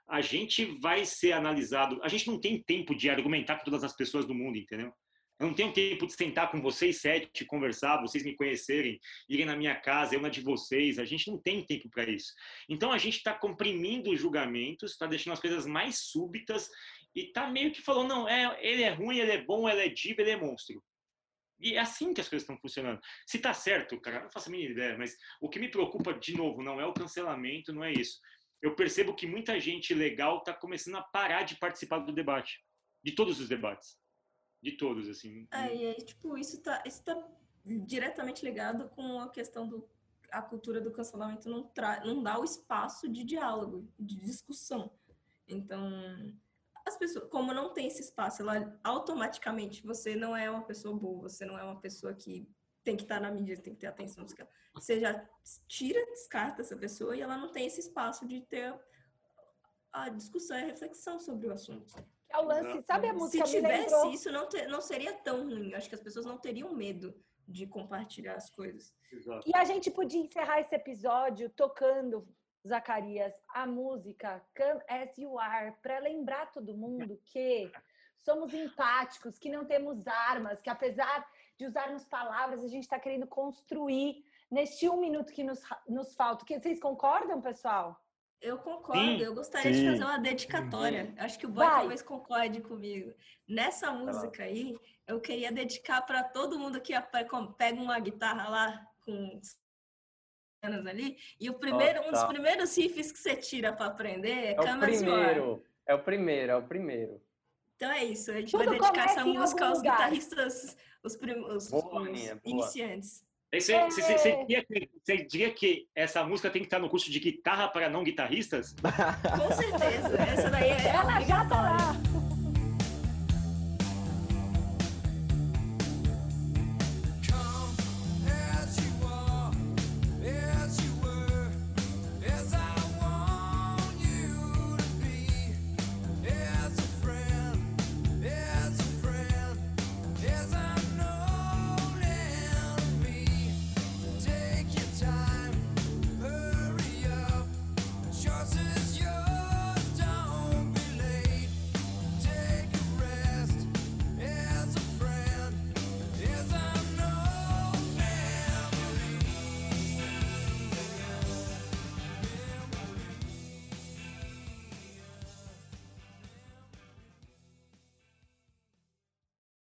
a gente vai ser analisado. A gente não tem tempo de argumentar com todas as pessoas do mundo, entendeu? Eu não tenho tempo de sentar com vocês sete, conversar, vocês me conhecerem, irem na minha casa, eu na de vocês. A gente não tem tempo para isso. Então a gente está comprimindo os julgamentos, está deixando as coisas mais súbitas e está meio que falando: não, é, ele é ruim, ele é bom, ele é diva, ele é monstro. E é assim que as coisas estão funcionando. Se está certo, cara, não faço a mínima ideia, mas o que me preocupa, de novo, não é o cancelamento, não é isso. Eu percebo que muita gente legal está começando a parar de participar do debate, de todos os debates de todos, assim. É, e aí, tipo, isso tá, isso tá diretamente ligado com a questão do a cultura do cancelamento não, tra não dá o espaço de diálogo, de discussão. Então, as pessoas, como não tem esse espaço, ela automaticamente você não é uma pessoa boa, você não é uma pessoa que tem que estar na mídia, tem que ter atenção. Você já tira, descarta essa pessoa e ela não tem esse espaço de ter a discussão e a reflexão sobre o assunto. É o lance, sabe a música? Se tivesse lembrou... isso, não, ter, não seria tão ruim. Acho que as pessoas não teriam medo de compartilhar as coisas. Exato. E a gente podia encerrar esse episódio tocando, Zacarias, a música Come As You Are, para lembrar todo mundo que somos empáticos, que não temos armas, que apesar de usarmos palavras, a gente está querendo construir neste um minuto que nos, nos falta. Vocês concordam, pessoal? Eu concordo, sim, eu gostaria sim. de fazer uma dedicatória. Acho que o boy Vai. talvez concorde comigo. Nessa música aí, eu queria dedicar para todo mundo que pega uma guitarra lá com anos ali, e o primeiro, um dos primeiros riffs que você tira para aprender é, é o primeiro, é o primeiro, é o primeiro. Então é isso, a gente Tudo vai dedicar essa música aos lugar. guitarristas, os, os, boa, os iniciantes. Você, é... você, você, diria que, você, diria que, essa música tem que estar no curso de guitarra para não guitarristas? Com certeza. Essa daí é. Ela já tá lá.